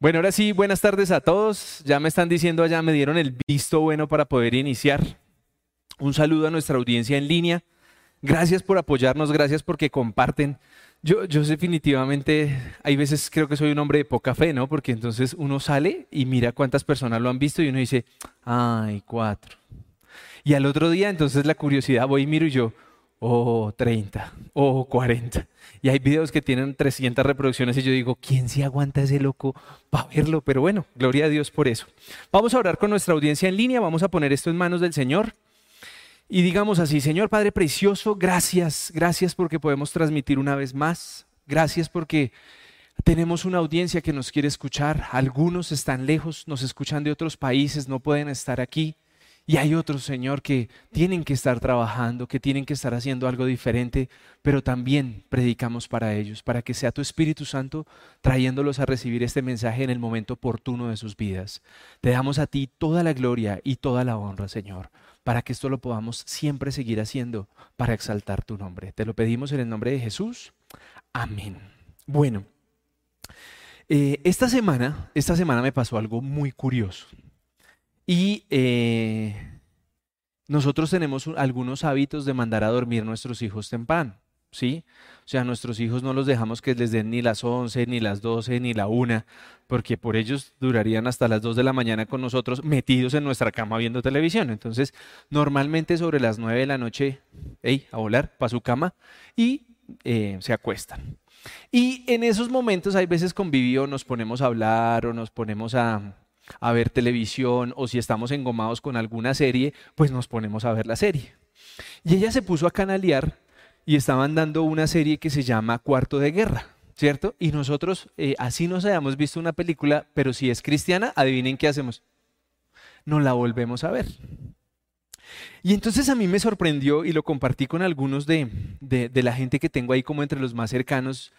Bueno, ahora sí, buenas tardes a todos. Ya me están diciendo allá, me dieron el visto bueno para poder iniciar. Un saludo a nuestra audiencia en línea. Gracias por apoyarnos, gracias porque comparten. Yo, yo definitivamente, hay veces creo que soy un hombre de poca fe, ¿no? Porque entonces uno sale y mira cuántas personas lo han visto y uno dice, ay, cuatro. Y al otro día, entonces la curiosidad, voy y miro y yo, oh, 30, oh, 40. Y hay videos que tienen 300 reproducciones y yo digo, ¿quién se aguanta ese loco para verlo? Pero bueno, gloria a Dios por eso. Vamos a orar con nuestra audiencia en línea, vamos a poner esto en manos del Señor. Y digamos así, Señor Padre Precioso, gracias, gracias porque podemos transmitir una vez más. Gracias porque tenemos una audiencia que nos quiere escuchar. Algunos están lejos, nos escuchan de otros países, no pueden estar aquí. Y hay otros, Señor, que tienen que estar trabajando, que tienen que estar haciendo algo diferente, pero también predicamos para ellos, para que sea tu Espíritu Santo trayéndolos a recibir este mensaje en el momento oportuno de sus vidas. Te damos a ti toda la gloria y toda la honra, Señor, para que esto lo podamos siempre seguir haciendo, para exaltar tu nombre. Te lo pedimos en el nombre de Jesús. Amén. Bueno, eh, esta semana, esta semana me pasó algo muy curioso. Y eh, nosotros tenemos algunos hábitos de mandar a dormir nuestros hijos temprano, ¿sí? O sea, nuestros hijos no los dejamos que les den ni las 11, ni las 12, ni la 1, porque por ellos durarían hasta las 2 de la mañana con nosotros metidos en nuestra cama viendo televisión. Entonces, normalmente sobre las 9 de la noche, hey, a volar para su cama y eh, se acuestan. Y en esos momentos hay veces convivió, nos ponemos a hablar o nos ponemos a, a ver televisión o si estamos engomados con alguna serie, pues nos ponemos a ver la serie. Y ella se puso a canalear y estaban dando una serie que se llama Cuarto de Guerra, ¿cierto? Y nosotros, eh, así nos hayamos visto una película, pero si es cristiana, adivinen qué hacemos. No la volvemos a ver. Y entonces a mí me sorprendió y lo compartí con algunos de, de la gente que tengo ahí como entre los más cercanos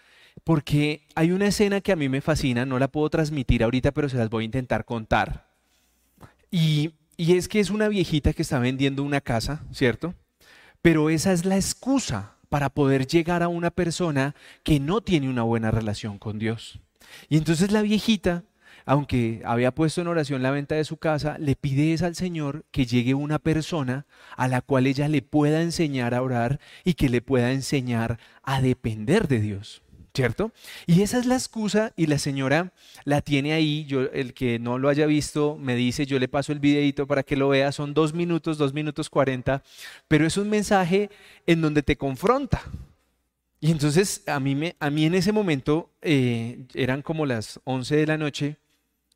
porque hay una escena que a mí me fascina, no la puedo transmitir ahorita, pero se las voy a intentar contar. Y, es que es una viejita que está vendiendo una casa, ¿cierto? Pero esa es la excusa para poder llegar a una persona que no tiene una buena relación con Dios. Y entonces la viejita, aunque había puesto en oración la venta de su casa, le pide al Señor que llegue una persona a la cual ella le pueda enseñar a orar y que le pueda enseñar a depender de Dios. ¿Cierto? Y esa es la excusa y la señora la tiene ahí, yo, el que no lo haya visto me dice, yo le paso el videito para que lo vea, son dos minutos, dos minutos cuarenta, pero es un mensaje en donde te confronta. Y entonces a mí, me, a mí en ese momento, eh, eran como las once de la noche,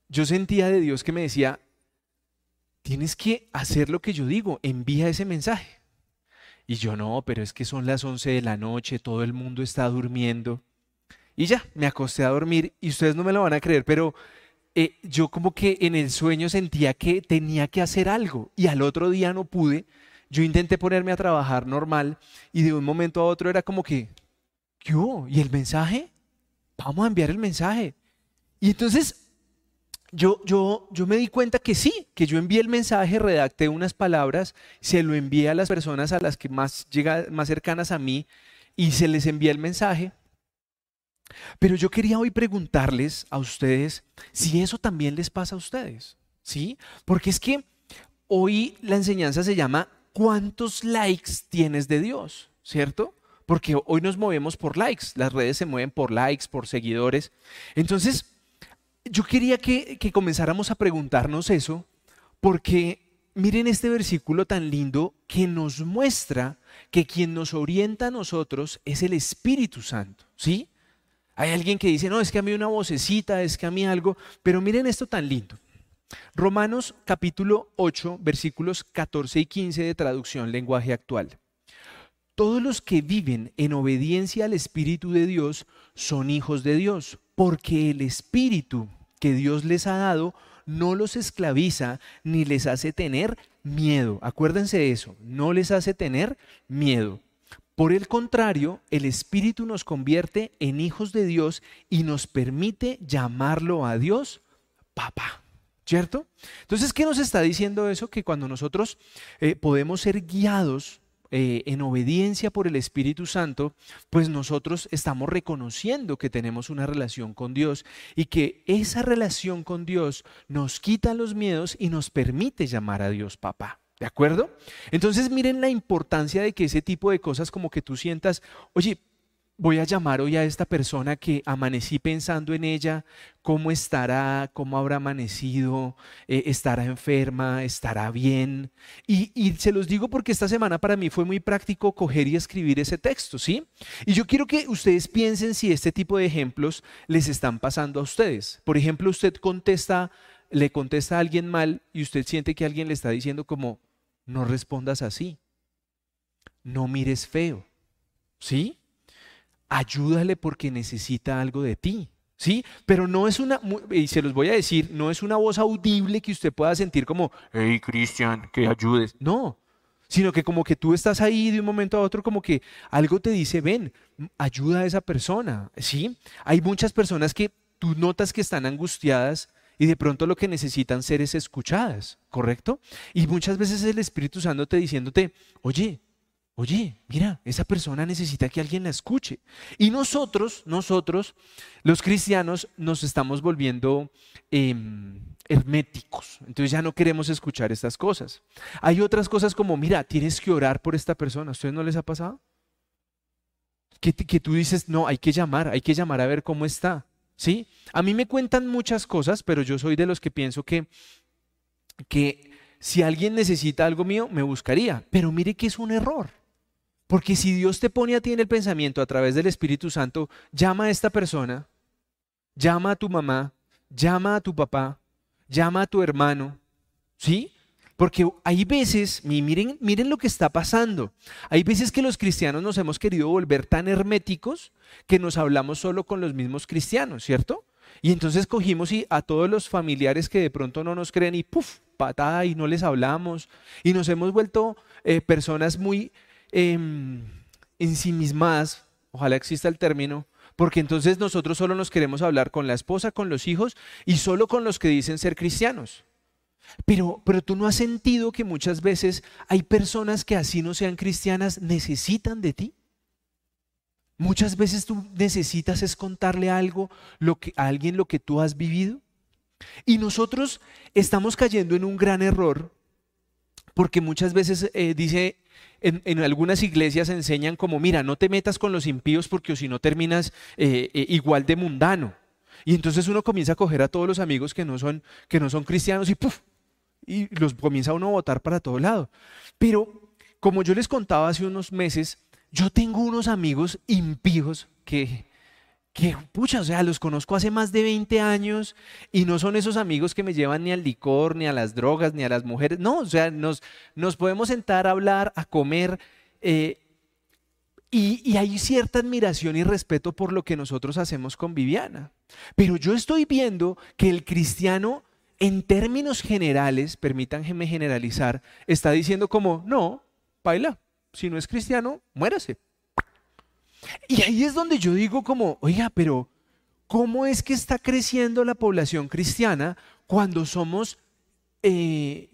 yo sentía de Dios que me decía, tienes que hacer lo que yo digo, envía ese mensaje. Y yo no, pero es que son las once de la noche, todo el mundo está durmiendo. Y ya, me acosté a dormir y ustedes no me lo van a creer, pero eh, yo como que en el sueño sentía que tenía que hacer algo y al otro día no pude. Yo intenté ponerme a trabajar normal y de un momento a otro era como que, ¿qué hubo? ¿Y el mensaje? Vamos a enviar el mensaje. Y entonces yo, yo, yo me di cuenta que sí, que yo envié el mensaje, redacté unas palabras, se lo envié a las personas a las que más, llega, más cercanas a mí y se les envié el mensaje. Pero yo quería hoy preguntarles a ustedes si eso también les pasa a ustedes, ¿sí? Porque es que hoy la enseñanza se llama ¿cuántos likes tienes de Dios? ¿Cierto? Porque hoy nos movemos por likes, las redes se mueven por likes, por seguidores. Entonces, yo quería que, comenzáramos a preguntarnos eso, porque miren este versículo tan lindo que nos muestra que quien nos orienta a nosotros es el Espíritu Santo, ¿sí? Hay alguien que dice, no, es que a mí una vocecita, es que a mí algo, pero miren esto tan lindo. Romanos capítulo 8, versículos 14 y 15 de traducción lenguaje actual. Todos los que viven en obediencia al Espíritu de Dios son hijos de Dios, porque el Espíritu que Dios les ha dado no los esclaviza ni les hace tener miedo. Acuérdense de eso, no les hace tener miedo. Por el contrario, el Espíritu nos convierte en hijos de Dios y nos permite llamarlo a Dios papá. ¿Cierto? Entonces, ¿qué nos está diciendo eso? Que cuando nosotros eh, podemos ser guiados eh, en obediencia por el Espíritu Santo, pues nosotros estamos reconociendo que tenemos una relación con Dios y que esa relación con Dios nos quita los miedos y nos permite llamar a Dios papá. ¿De acuerdo? Entonces miren la importancia de que ese tipo de cosas como que tú sientas, oye, voy a llamar hoy a esta persona que amanecí pensando en ella, cómo estará, cómo habrá amanecido, eh, estará enferma, estará bien. Y, y, se los digo porque esta semana para mí fue muy práctico coger y escribir ese texto, ¿sí? Y yo quiero que ustedes piensen si este tipo de ejemplos les están pasando a ustedes. Por ejemplo, usted contesta, le contesta a alguien mal y usted siente que alguien le está diciendo como, no respondas así, no mires feo, ¿sí? ayúdale porque necesita algo de ti. ¿Sí? Pero no es una, y se los voy a decir, no es una voz audible que usted pueda sentir como, hey Cristian, que ayudes. No, sino que como que tú estás ahí de un momento a otro, como que algo te dice, ven, ayuda a esa persona. ¿Sí? Hay muchas personas que tú notas que están angustiadas y de pronto lo que necesitan ser es escuchadas, ¿correcto? Y muchas veces el Espíritu Santo te diciéndote, oye, Oye, mira, esa persona necesita que alguien la escuche. Y nosotros, nosotros, los cristianos, nos estamos volviendo em, herméticos. Entonces ya no queremos escuchar estas cosas. Hay otras cosas como, mira, tienes que orar por esta persona. ¿A ustedes no les ha pasado? Que, que tú dices, no, hay que llamar, hay que llamar a ver cómo está. ¿Sí? A mí me cuentan muchas cosas, pero yo soy de los que pienso que, que si alguien necesita algo mío, me buscaría. Pero mire que es un error. Porque si Dios te pone a ti en el pensamiento a través del Espíritu Santo, llama a esta persona, llama a tu mamá, llama a tu papá, llama a tu hermano, ¿sí? Porque hay veces, miren, miren lo que está pasando. Hay veces que los cristianos nos hemos querido volver tan herméticos que nos hablamos solo con los mismos cristianos, ¿cierto? Y entonces cogimos y a todos los familiares que de pronto no nos creen y puf, patada y no les hablamos. Y nos hemos vuelto eh, personas muy eh, ensimismadas, ojalá exista el término, porque entonces nosotros solo nos queremos hablar con la esposa, con los hijos y solo con los que dicen ser cristianos. Pero, pero tú no has sentido que muchas veces hay personas que así no sean cristianas necesitan de ti. Muchas veces tú necesitas es contarle algo lo que, a alguien lo que tú has vivido. Y nosotros estamos cayendo en un gran error porque muchas veces eh, dice en, algunas iglesias enseñan como, mira, no te metas con los impíos porque si no terminas eh, eh, igual de mundano. Y entonces uno comienza a coger a todos los amigos que no son, que no son cristianos y ¡puf! Y los comienza uno a votar para todo lado. Pero como yo les contaba hace unos meses, yo tengo unos amigos impíos que que, pucha, o sea, los conozco hace más de 20 años y no son esos amigos que me llevan ni al licor, ni a las drogas, ni a las mujeres. No, o sea, nos, nos podemos sentar a hablar, a comer. Eh, y, y, hay cierta admiración y respeto por lo que nosotros hacemos con Viviana. Pero yo estoy viendo que el cristiano, en términos generales, permítanme generalizar, está diciendo como, no, baila, si no es cristiano, muérase. Y ahí es donde yo digo como, oiga, pero ¿cómo es que está creciendo la población cristiana cuando somos eh,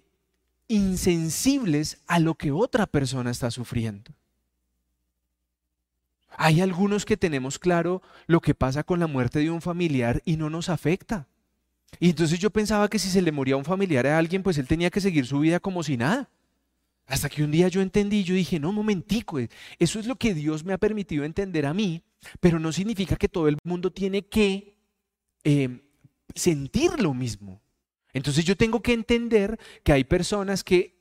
insensibles a lo que otra persona está sufriendo? Hay algunos que tenemos claro lo que pasa con la muerte de un familiar y no nos afecta. Y entonces yo pensaba que si se le moría un familiar a alguien, pues él tenía que seguir su vida como si nada. Hasta que un día yo entendí, yo dije, no, momentico, eh, eso es lo que Dios me ha permitido entender a mí, pero no significa que todo el mundo tiene que em, sentir lo mismo. Entonces yo tengo que entender que hay personas que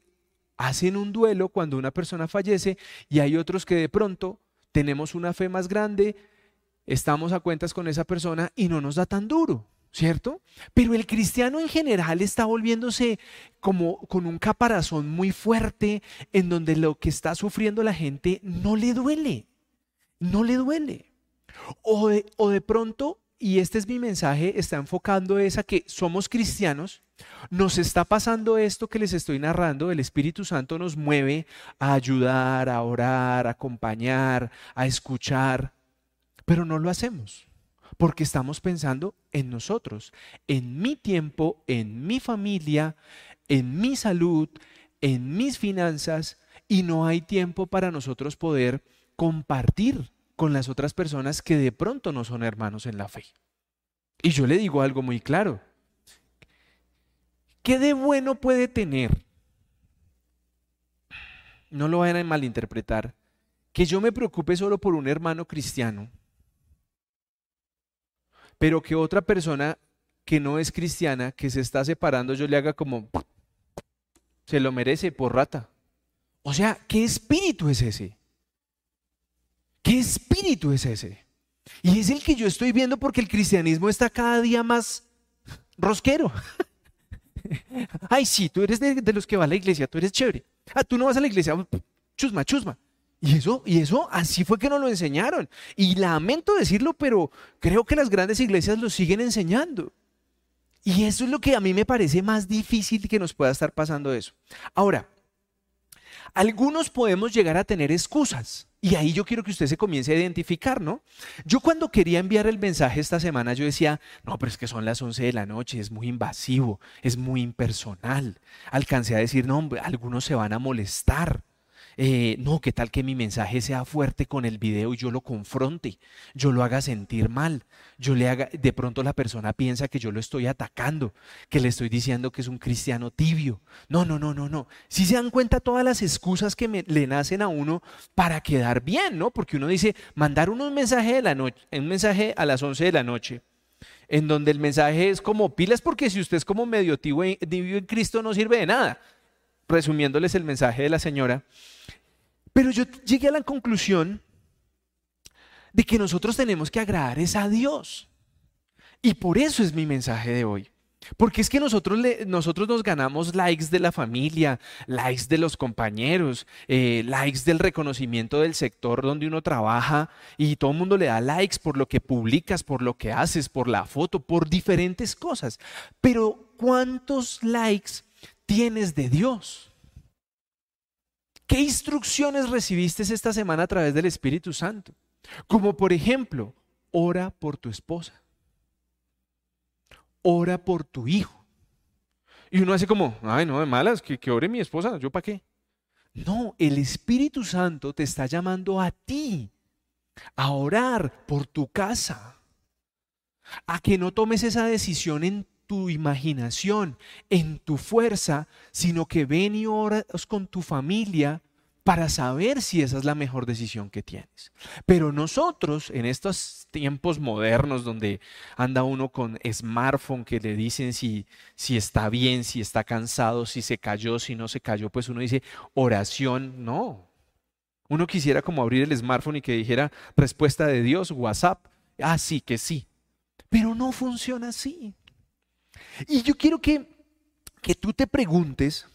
hacen un duelo cuando una persona fallece y hay otros que de pronto tenemos una fe más grande, estamos a cuentas con esa persona y no nos da tan duro. ¿Cierto? Pero el cristiano en general está volviéndose como con un caparazón muy fuerte en donde lo que está sufriendo la gente no le duele, no le duele. O de, o de pronto, y este es mi mensaje, está enfocando es a que somos cristianos, nos está pasando esto que les estoy narrando, el Espíritu Santo nos mueve a ayudar, a orar, a acompañar, a escuchar, pero no lo hacemos porque estamos pensando en nosotros, en mi tiempo, en mi familia, en mi salud, en mis finanzas, y no hay tiempo para nosotros poder compartir con las otras personas que de pronto no son hermanos en la fe. Y yo le digo algo muy claro. ¿Qué de bueno puede tener? No lo vayan a malinterpretar. Que yo me preocupe solo por un hermano cristiano, pero que otra persona que no es cristiana, que se está separando, yo le haga como, se lo merece por rata. O sea, ¿qué espíritu es ese? ¿Qué espíritu es ese? Y es el que yo estoy viendo porque el cristianismo está cada día más rosquero. Ay, sí, tú eres de, los que va a la iglesia, tú eres chévere. Ah, tú no vas a la iglesia, chusma, chusma. Y eso, y eso así fue que nos lo enseñaron. Y lamento decirlo, pero creo que las grandes iglesias lo siguen enseñando. Y eso es lo que a mí me parece más difícil que nos pueda estar pasando eso. Ahora, algunos podemos llegar a tener excusas. Y ahí yo quiero que usted se comience a identificar, ¿no? Yo cuando quería enviar el mensaje esta semana, yo decía, no, pero es que son las 11 de la noche, es muy invasivo, es muy impersonal. Alcancé a decir, no, algunos se van a molestar. Eh, no, ¿qué tal que mi mensaje sea fuerte con el video y yo lo confronte, yo lo haga sentir mal, yo le haga, de pronto la persona piensa que yo lo estoy atacando, que le estoy diciendo que es un cristiano tibio. No, no, no, no, no. Si se dan cuenta todas las excusas que le nacen a uno para quedar bien, ¿no? Porque uno dice, mandar un mensaje de la noche, un mensaje a las 11 de la noche, en donde el mensaje es como pilas porque si usted es como medio tibio en Cristo no sirve de nada. Resumiéndoles el mensaje de la señora, pero yo llegué a la conclusión de que nosotros tenemos que agradar es a Dios. Y por eso es mi mensaje de hoy. Porque es que nosotros, nosotros nos ganamos likes de la familia, likes de los compañeros, eh, likes del reconocimiento del sector donde uno trabaja y todo el mundo le da likes por lo que publicas, por lo que haces, por la foto, por diferentes cosas. Pero ¿cuántos likes tienes de Dios? ¿Qué instrucciones recibiste esta semana a través del Espíritu Santo? Como por ejemplo, ora por tu esposa. Ora por tu hijo. Y uno hace como, ay, no, de malas, que, que ore mi esposa, ¿yo para qué? No, el Espíritu Santo te está llamando a ti a orar por tu casa, a que no tomes esa decisión en tu imaginación, en tu fuerza, sino que ven y oras con tu familia para saber si esa es la mejor decisión que tienes. Pero nosotros, en estos tiempos modernos donde anda uno con smartphone que le dicen si, si está bien, si está cansado, si se cayó, si no se cayó, pues uno dice oración, no. Uno quisiera como abrir el smartphone y que dijera respuesta de Dios, WhatsApp, ah, sí, que sí. Pero no funciona así. Y yo quiero que, que tú te preguntes,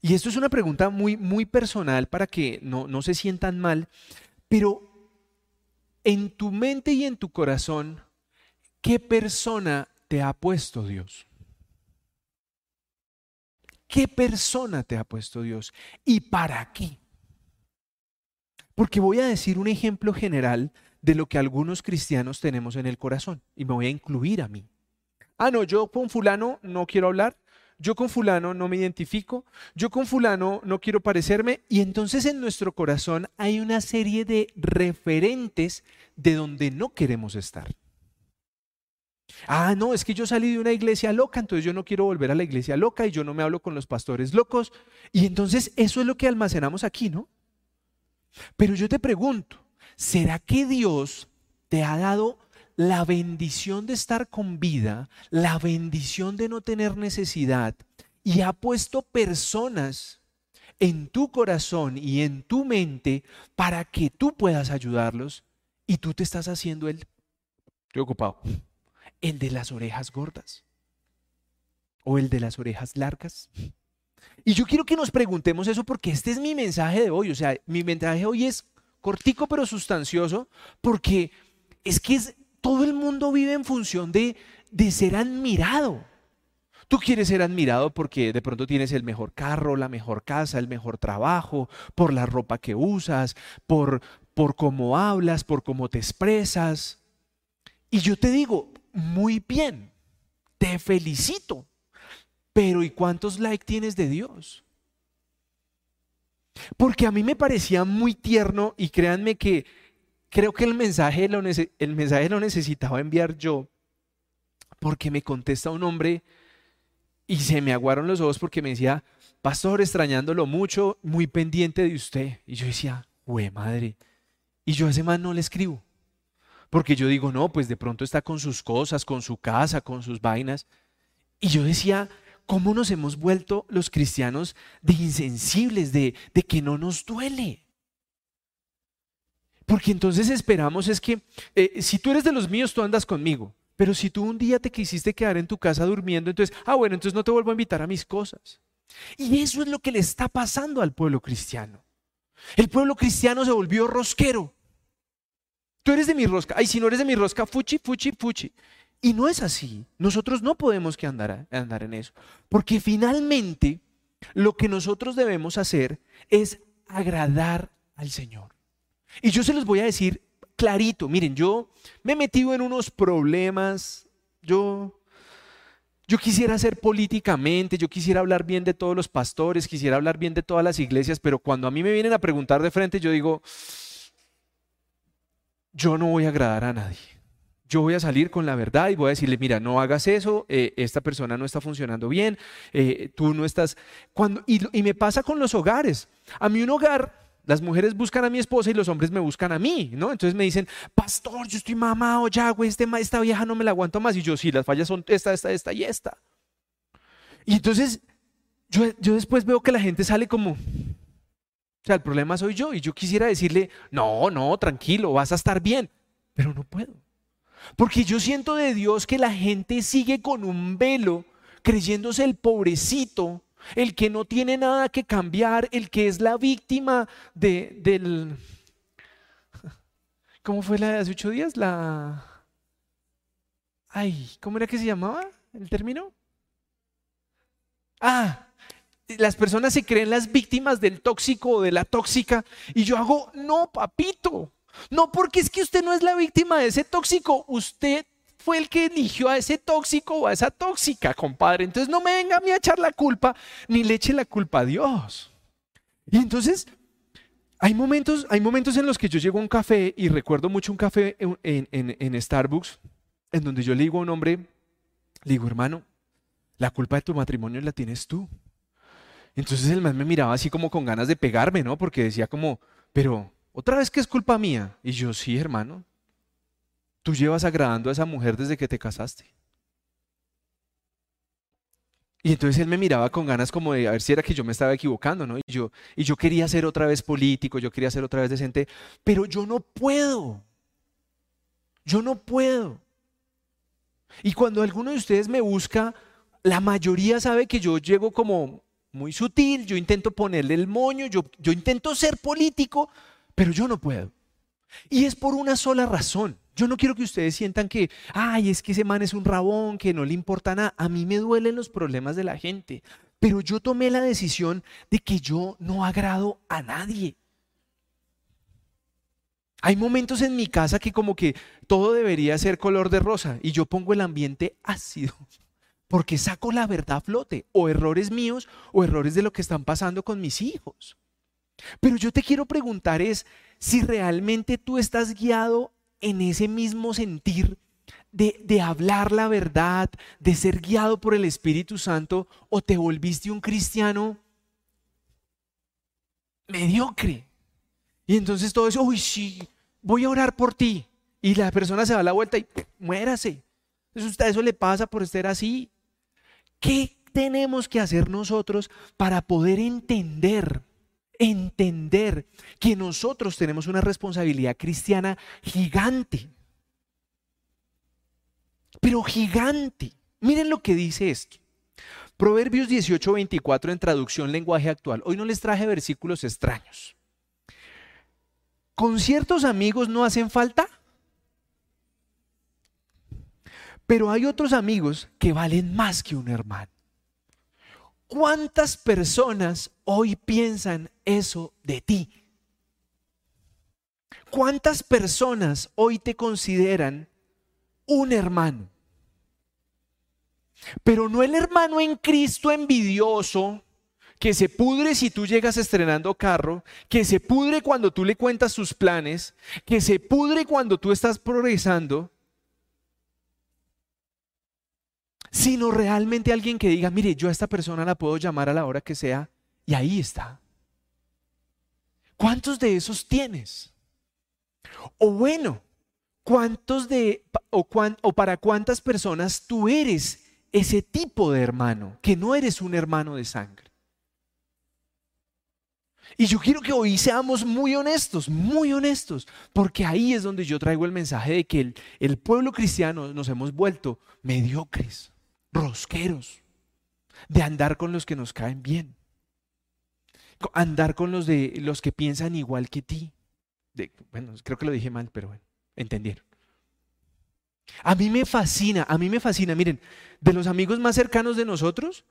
y esto es una pregunta muy, muy personal para que no, no se sientan mal, pero en tu mente y en tu corazón, ¿qué persona te ha puesto Dios? ¿Qué persona te ha puesto Dios? ¿Y para qué? Porque voy a decir un ejemplo general de lo que algunos cristianos tenemos en el corazón y me voy a incluir a mí. Ah, no, yo con fulano no quiero hablar, yo con fulano no me identifico, yo con fulano no quiero parecerme. Y entonces en nuestro corazón hay una serie de referentes de donde no queremos estar. Ah, no, es que yo salí de una iglesia loca, entonces yo no quiero volver a la iglesia loca y yo no me hablo con los pastores locos. Y entonces eso es lo que almacenamos aquí, ¿no? Pero yo te pregunto, ¿será que Dios te ha dado la bendición de estar con vida, la bendición de no tener necesidad, y ha puesto personas en tu corazón y en tu mente para que tú puedas ayudarlos, y tú te estás haciendo el, estoy ocupado, el de las orejas gordas o el de las orejas largas. Y yo quiero que nos preguntemos eso porque este es mi mensaje de hoy, o sea, mi mensaje hoy es cortico pero sustancioso porque es que es todo el mundo vive en función de, de ser admirado. Tú quieres ser admirado porque de pronto tienes el mejor carro, la mejor casa, el mejor trabajo, por la ropa que usas, por, por cómo hablas, por cómo te expresas. Y yo te digo, muy bien, te felicito. Pero ¿y cuántos likes tienes de Dios? Porque a mí me parecía muy tierno y créanme que creo que el mensaje lo, el mensaje lo necesitaba enviar yo porque me contesta un hombre y se me aguaron los ojos porque me decía, pastor, extrañándolo mucho, muy pendiente de usted. Y yo decía, güey, madre. Y yo a ese man no le escribo. Porque yo digo, no, pues de pronto está con sus cosas, con su casa, con sus vainas. Y yo decía, ¿cómo nos hemos vuelto los cristianos de insensibles, de, de que no nos duele? Porque entonces esperamos es que, eh, si tú eres de los míos, tú andas conmigo. Pero si tú un día te quisiste quedar en tu casa durmiendo, entonces, ah, bueno, entonces no te vuelvo a invitar a mis cosas. Y eso es lo que le está pasando al pueblo cristiano. El pueblo cristiano se volvió rosquero. Tú eres de mi rosca. Ay, si no eres de mi rosca, fuchi, fuchi, fuchi. Y no es así. Nosotros no podemos que andar, andar en eso. Porque finalmente lo que nosotros debemos hacer es agradar al Señor. Y yo se los voy a decir clarito. Miren, yo me he metido en unos problemas. Yo, yo quisiera ser políticamente, yo quisiera hablar bien de todos los pastores, quisiera hablar bien de todas las iglesias, pero cuando a mí me vienen a preguntar de frente, yo digo, yo no voy a agradar a nadie. Yo voy a salir con la verdad y voy a decirle, mira, no hagas eso, eh, esta persona no está funcionando bien, eh, tú no estás... Cuando, y me pasa con los hogares. A mí un hogar las mujeres buscan a mi esposa y los hombres me buscan a mí, ¿no? Entonces me dicen, pastor, yo estoy mamado ya, güey, este, esta vieja no me la aguanto más. Y yo, sí, las fallas son esta, esta, esta y esta. Y entonces yo, yo después veo que la gente sale como, o sea, el problema soy yo. Y yo quisiera decirle, no, no, tranquilo, vas a estar bien. Pero no puedo. Porque yo siento de Dios que la gente sigue con un velo, creyéndose el pobrecito el que no tiene nada que cambiar, el que es la víctima de, del... ¿Cómo fue la de hace ocho días? La... Ay, ¿cómo era que se llamaba el término? Ah, las personas se creen las víctimas del tóxico o de la tóxica y yo hago, no, papito, no porque es que usted no es la víctima de ese tóxico, usted fue el que eligió a ese tóxico o a esa tóxica, compadre. Entonces no me venga a mí a echar la culpa, ni le eche la culpa a Dios. Y entonces hay momentos, hay momentos en los que yo llego a un café y recuerdo mucho un café en, Starbucks, en donde yo le digo a un hombre, le digo, hermano, la culpa de tu matrimonio la tienes tú. Entonces el man me miraba así como con ganas de pegarme, ¿no? Porque decía como, pero otra vez que es culpa mía. Y yo, sí, hermano, Tú llevas agradando a esa mujer desde que te casaste. Y entonces él me miraba con ganas como de a ver si era que yo me estaba equivocando, ¿no? Y yo, y yo quería ser otra vez político, yo quería ser otra vez decente, pero yo no puedo. Yo no puedo. Y cuando alguno de ustedes me busca, la mayoría sabe que yo llego como muy sutil, yo intento ponerle el moño, yo, yo intento ser político, pero yo no puedo. Y es por una sola razón. Yo no quiero que ustedes sientan que, ay, es que ese man es un rabón, que no le importa nada. A mí me duelen los problemas de la gente. Pero yo tomé la decisión de que yo no agrado a nadie. Hay momentos en mi casa que como que todo debería ser color de rosa y yo pongo el ambiente ácido porque saco la verdad a flote, o errores míos o errores de lo que están pasando con mis hijos. Pero yo te quiero preguntar es si realmente tú estás guiado en ese mismo sentir de, hablar la verdad, de ser guiado por el Espíritu Santo, o te volviste un cristiano mediocre. Y entonces todo eso, uy, sí, voy a orar por ti. Y la persona se da la vuelta y muérase. Eso, eso le pasa por estar así. ¿Qué tenemos que hacer nosotros para poder entender entender que nosotros tenemos una responsabilidad cristiana gigante. Pero gigante. Miren lo que dice esto. Proverbios 18, 24 en traducción lenguaje actual. Hoy no les traje versículos extraños. Con ciertos amigos no hacen falta, pero hay otros amigos que valen más que un hermano. ¿Cuántas personas hoy piensan eso de ti? ¿Cuántas personas hoy te consideran un hermano? Pero no el hermano en Cristo envidioso que se pudre si tú llegas estrenando carro, que se pudre cuando tú le cuentas sus planes, que se pudre cuando tú estás progresando, sino realmente alguien que diga, mire, yo a esta persona la puedo llamar a la hora que sea y ahí está. ¿Cuántos de esos tienes? O bueno, ¿cuántos de o, o para cuántas personas tú eres ese tipo de hermano, que no eres un hermano de sangre? Y yo quiero que hoy seamos muy honestos, muy honestos, porque ahí es donde yo traigo el mensaje de que el, el pueblo cristiano nos hemos vuelto mediocres, rosqueros, de andar con los que nos caen bien, andar con los de los que piensan igual que ti. bueno, creo que lo dije mal, pero bueno, entendieron. A mí me fascina, a mí me fascina, miren, de los amigos más cercanos de nosotros,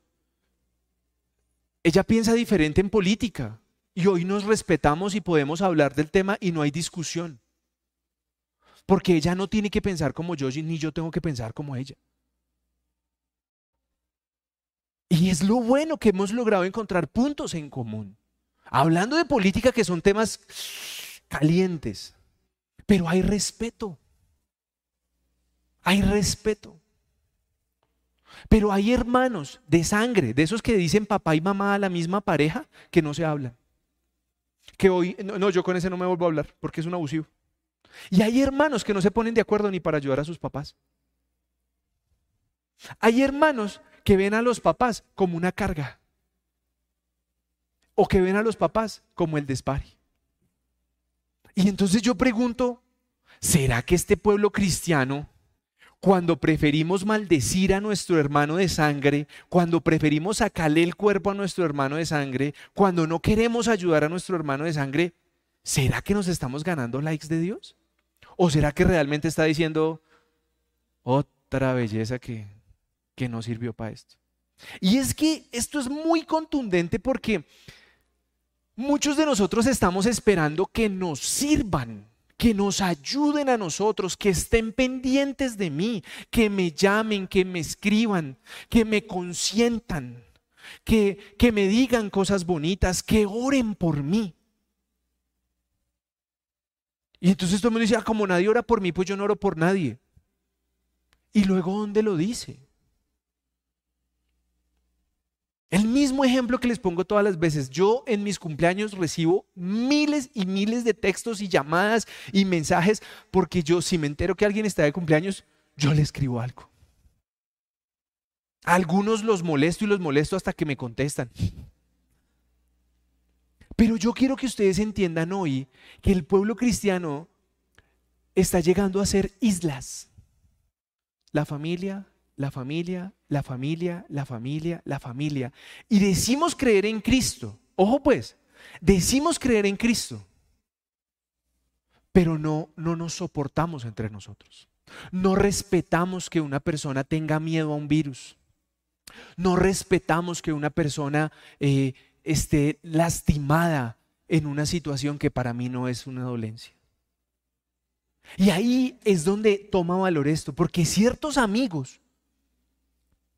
ella piensa diferente en política, y hoy nos respetamos y podemos hablar del tema y no hay discusión. Porque ella no tiene que pensar como yo, ni yo tengo que pensar como ella. Y es lo bueno que hemos logrado encontrar puntos en común. Hablando de política que son temas calientes, pero hay respeto. Hay respeto. Pero hay hermanos de sangre, de esos que dicen papá y mamá a la misma pareja, que no se hablan que hoy, no, yo con ese no me vuelvo a hablar porque es un abusivo. Y hay hermanos que no se ponen de acuerdo ni para ayudar a sus papás. Hay hermanos que ven a los papás como una carga. O que ven a los papás como el despari. Y entonces yo pregunto, ¿será que este pueblo cristiano cuando preferimos maldecir a nuestro hermano de sangre, cuando preferimos sacarle el cuerpo a nuestro hermano de sangre, cuando no queremos ayudar a nuestro hermano de sangre, ¿será que nos estamos ganando likes de Dios? ¿O será que realmente está diciendo otra belleza que, que no sirvió para esto? Y es que esto es muy contundente porque muchos de nosotros estamos esperando que nos sirvan que nos ayuden a nosotros, que estén pendientes de mí, que me llamen, que me escriban, que me consientan, que, que me digan cosas bonitas, que oren por mí. Y entonces todo el mundo dice, ah, como nadie ora por mí, pues yo no oro por nadie. Y luego, ¿dónde lo dice? El mismo ejemplo que les pongo todas las veces. Yo en mis cumpleaños recibo miles y miles de textos y llamadas y mensajes porque yo si me entero que alguien está de cumpleaños, yo le escribo algo. algunos los molesto y los molesto hasta que me contestan. Pero yo quiero que ustedes entiendan hoy que el pueblo cristiano está llegando a ser islas. La familia, la familia, la familia, la familia, la familia. Y decimos creer en Cristo. Ojo pues, decimos creer en Cristo. Pero no, no nos soportamos entre nosotros. No respetamos que una persona tenga miedo a un virus. No respetamos que una persona eh, esté lastimada en una situación que para mí no es una dolencia. Y ahí es donde toma valor esto, porque ciertos amigos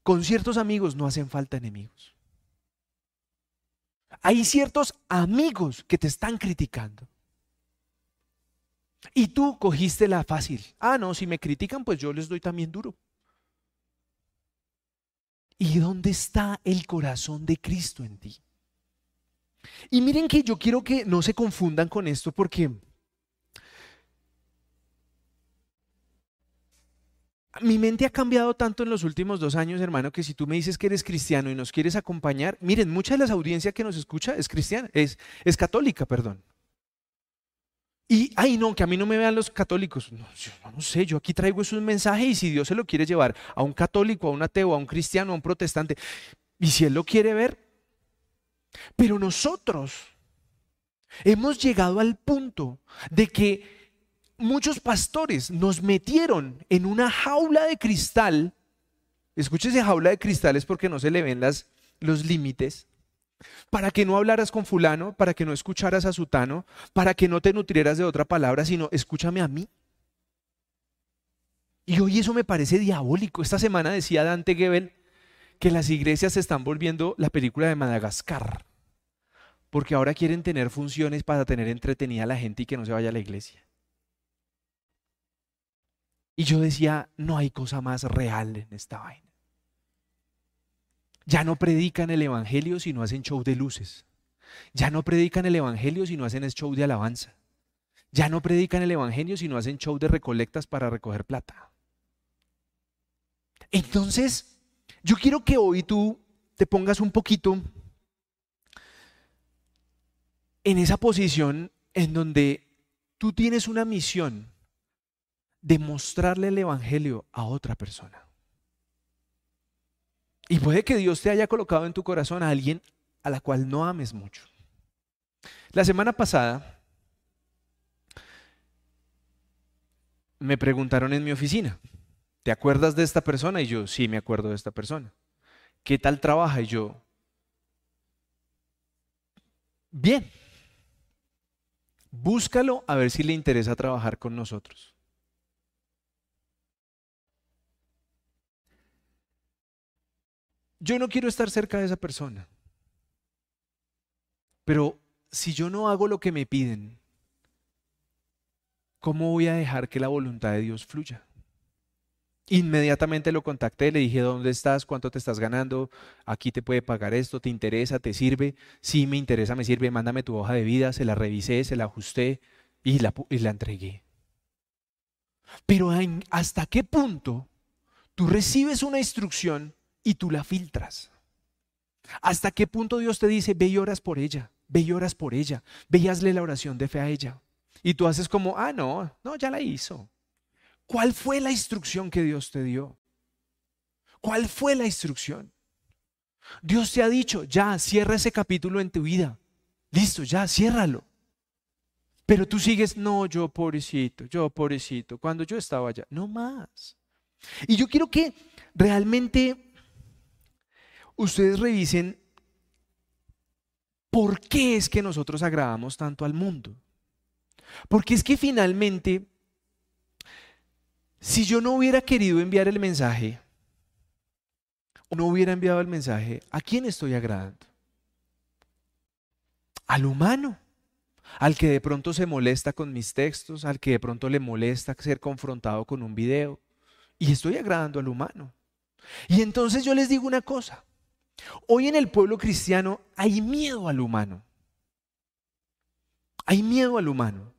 con ciertos amigos no hacen falta enemigos. Hay ciertos amigos que te están criticando. Y tú cogiste la fácil. Ah, no, si me critican, pues yo les doy también duro. ¿Y dónde está el corazón de Cristo en ti? Y miren que yo quiero que no se confundan con esto porque mi mente ha cambiado tanto en los últimos dos años, hermano, que si tú me dices que eres cristiano y nos quieres acompañar, miren, mucha de la audiencia que nos escucha es cristiana, es, es católica, perdón. Y, ay, no, que a mí no me vean los católicos. No, sé, yo aquí traigo esos mensajes y si Dios se lo quiere llevar a un católico, a un ateo, a un cristiano, a un protestante, y si Él lo quiere ver, pero nosotros hemos llegado al punto de que muchos pastores nos metieron en una jaula de cristal. Escúchese, jaula de cristal es porque no se le ven las, los límites. Para que no hablaras con fulano, para que no escucharas a sutano, para que no te nutrieras de otra palabra, sino escúchame a mí. Y hoy eso me parece diabólico. Esta semana decía Dante Gebel que las iglesias se están volviendo la película de Madagascar, porque ahora quieren tener funciones para tener entretenida a la gente y que no se vaya a la iglesia. Y yo decía, no hay cosa más real en esta vaina. Ya no predican el Evangelio si no hacen show de luces. Ya no predican el Evangelio si no hacen show de alabanza. Ya no predican el Evangelio si no hacen show de recolectas para recoger plata. Entonces, yo quiero que hoy tú te pongas un poquito en esa posición en donde tú tienes una misión de mostrarle el Evangelio a otra persona. Y puede que Dios te haya colocado en tu corazón a alguien a la cual no ames mucho. La semana pasada me preguntaron en mi oficina, ¿te acuerdas de esta persona? Y yo, sí, me acuerdo de esta persona. ¿Qué tal trabaja? Y yo, bien, búscalo a ver si le interesa trabajar con nosotros. Yo no quiero estar cerca de esa persona. Pero si yo no hago lo que me piden, ¿cómo voy a dejar que la voluntad de Dios fluya? Inmediatamente lo contacté, le dije, ¿dónde estás? ¿Cuánto te estás ganando? Aquí te puede pagar esto, ¿te interesa? ¿Te sirve? Sí, me interesa, me sirve, mándame tu hoja de vida, se la revisé, se la ajusté y la, entregué. Pero ¿hasta qué punto tú recibes una instrucción y tú la filtras. ¿Hasta qué punto Dios te dice, ve y oras por ella, ve y oras por ella, ve y hazle la oración de fe a ella? Y tú haces como, ah, no, no, ya la hizo. ¿Cuál fue la instrucción que Dios te dio? ¿Cuál fue la instrucción? Dios te ha dicho, ya, cierra ese capítulo en tu vida. Listo, ya, ciérralo. Pero tú sigues, no, yo pobrecito, yo pobrecito, cuando yo estaba allá, no más. Y yo quiero que realmente ustedes revisen por qué es que nosotros agradamos tanto al mundo. Porque es que finalmente, si yo no hubiera querido enviar el mensaje, o no hubiera enviado el mensaje, ¿a quién estoy agradando? Al humano, al que de pronto se molesta con mis textos, al que de pronto le molesta ser confrontado con un video. Y estoy agradando al humano. Y entonces yo les digo una cosa, Hoy en el pueblo cristiano hay miedo al humano. Hay miedo al humano.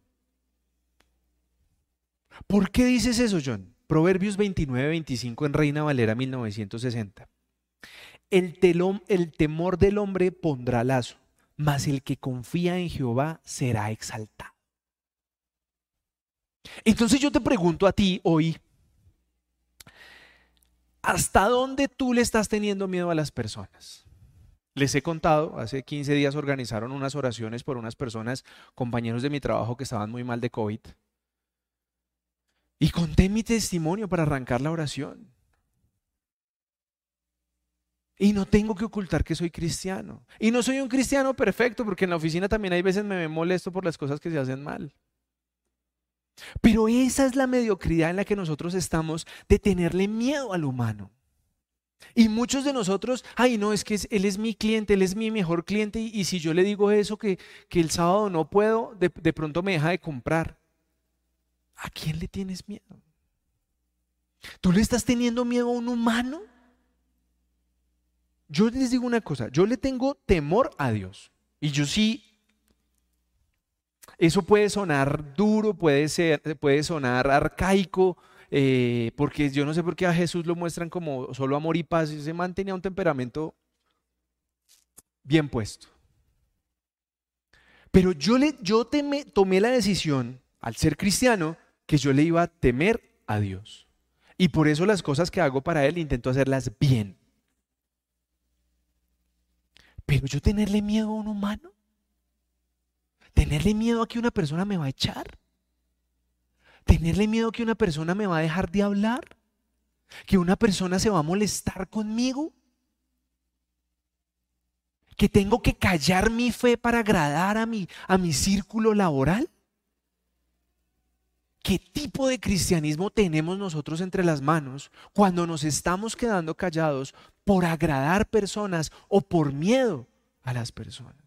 ¿Por qué dices eso, John? Proverbios 29, 25 en Reina Valera 1960. El, el temor del hombre pondrá lazo, mas el que confía en Jehová será exaltado. Entonces yo te pregunto a ti hoy, ¿Hasta dónde tú le estás teniendo miedo a las personas? Les he contado, hace 15 días organizaron unas oraciones por unas personas, compañeros de mi trabajo que estaban muy mal de COVID. Y conté mi testimonio para arrancar la oración. Y no tengo que ocultar que soy cristiano. Y no soy un cristiano perfecto, porque en la oficina también hay veces me molesto por las cosas que se hacen mal. Pero esa es la mediocridad en la que nosotros estamos de tenerle miedo al humano. Y muchos de nosotros, ay no, es que él es mi cliente, él es mi mejor cliente y, si yo le digo eso, que, el sábado no puedo, de, de pronto me deja de comprar. ¿A quién le tienes miedo? ¿Tú le estás teniendo miedo a un humano? Yo les digo una cosa, yo le tengo temor a Dios. Y yo sí eso puede sonar duro, puede, ser, puede sonar arcaico, eh, porque yo no sé por qué a Jesús lo muestran como solo amor y paz. Ese man tenía un temperamento bien puesto. Pero yo, le, yo tomé la decisión, al ser cristiano, que yo le iba a temer a Dios. Y por eso las cosas que hago para Él intento hacerlas bien. Pero yo tenerle miedo a un humano. Tenerle miedo a que una persona me va a echar. Tenerle miedo a que una persona me va a dejar de hablar. Que una persona se va a molestar conmigo. Que tengo que callar mi fe para agradar a mi, a mi círculo laboral. qué tipo de cristianismo tenemos nosotros entre las manos cuando nos estamos quedando callados por agradar personas o por miedo a las personas.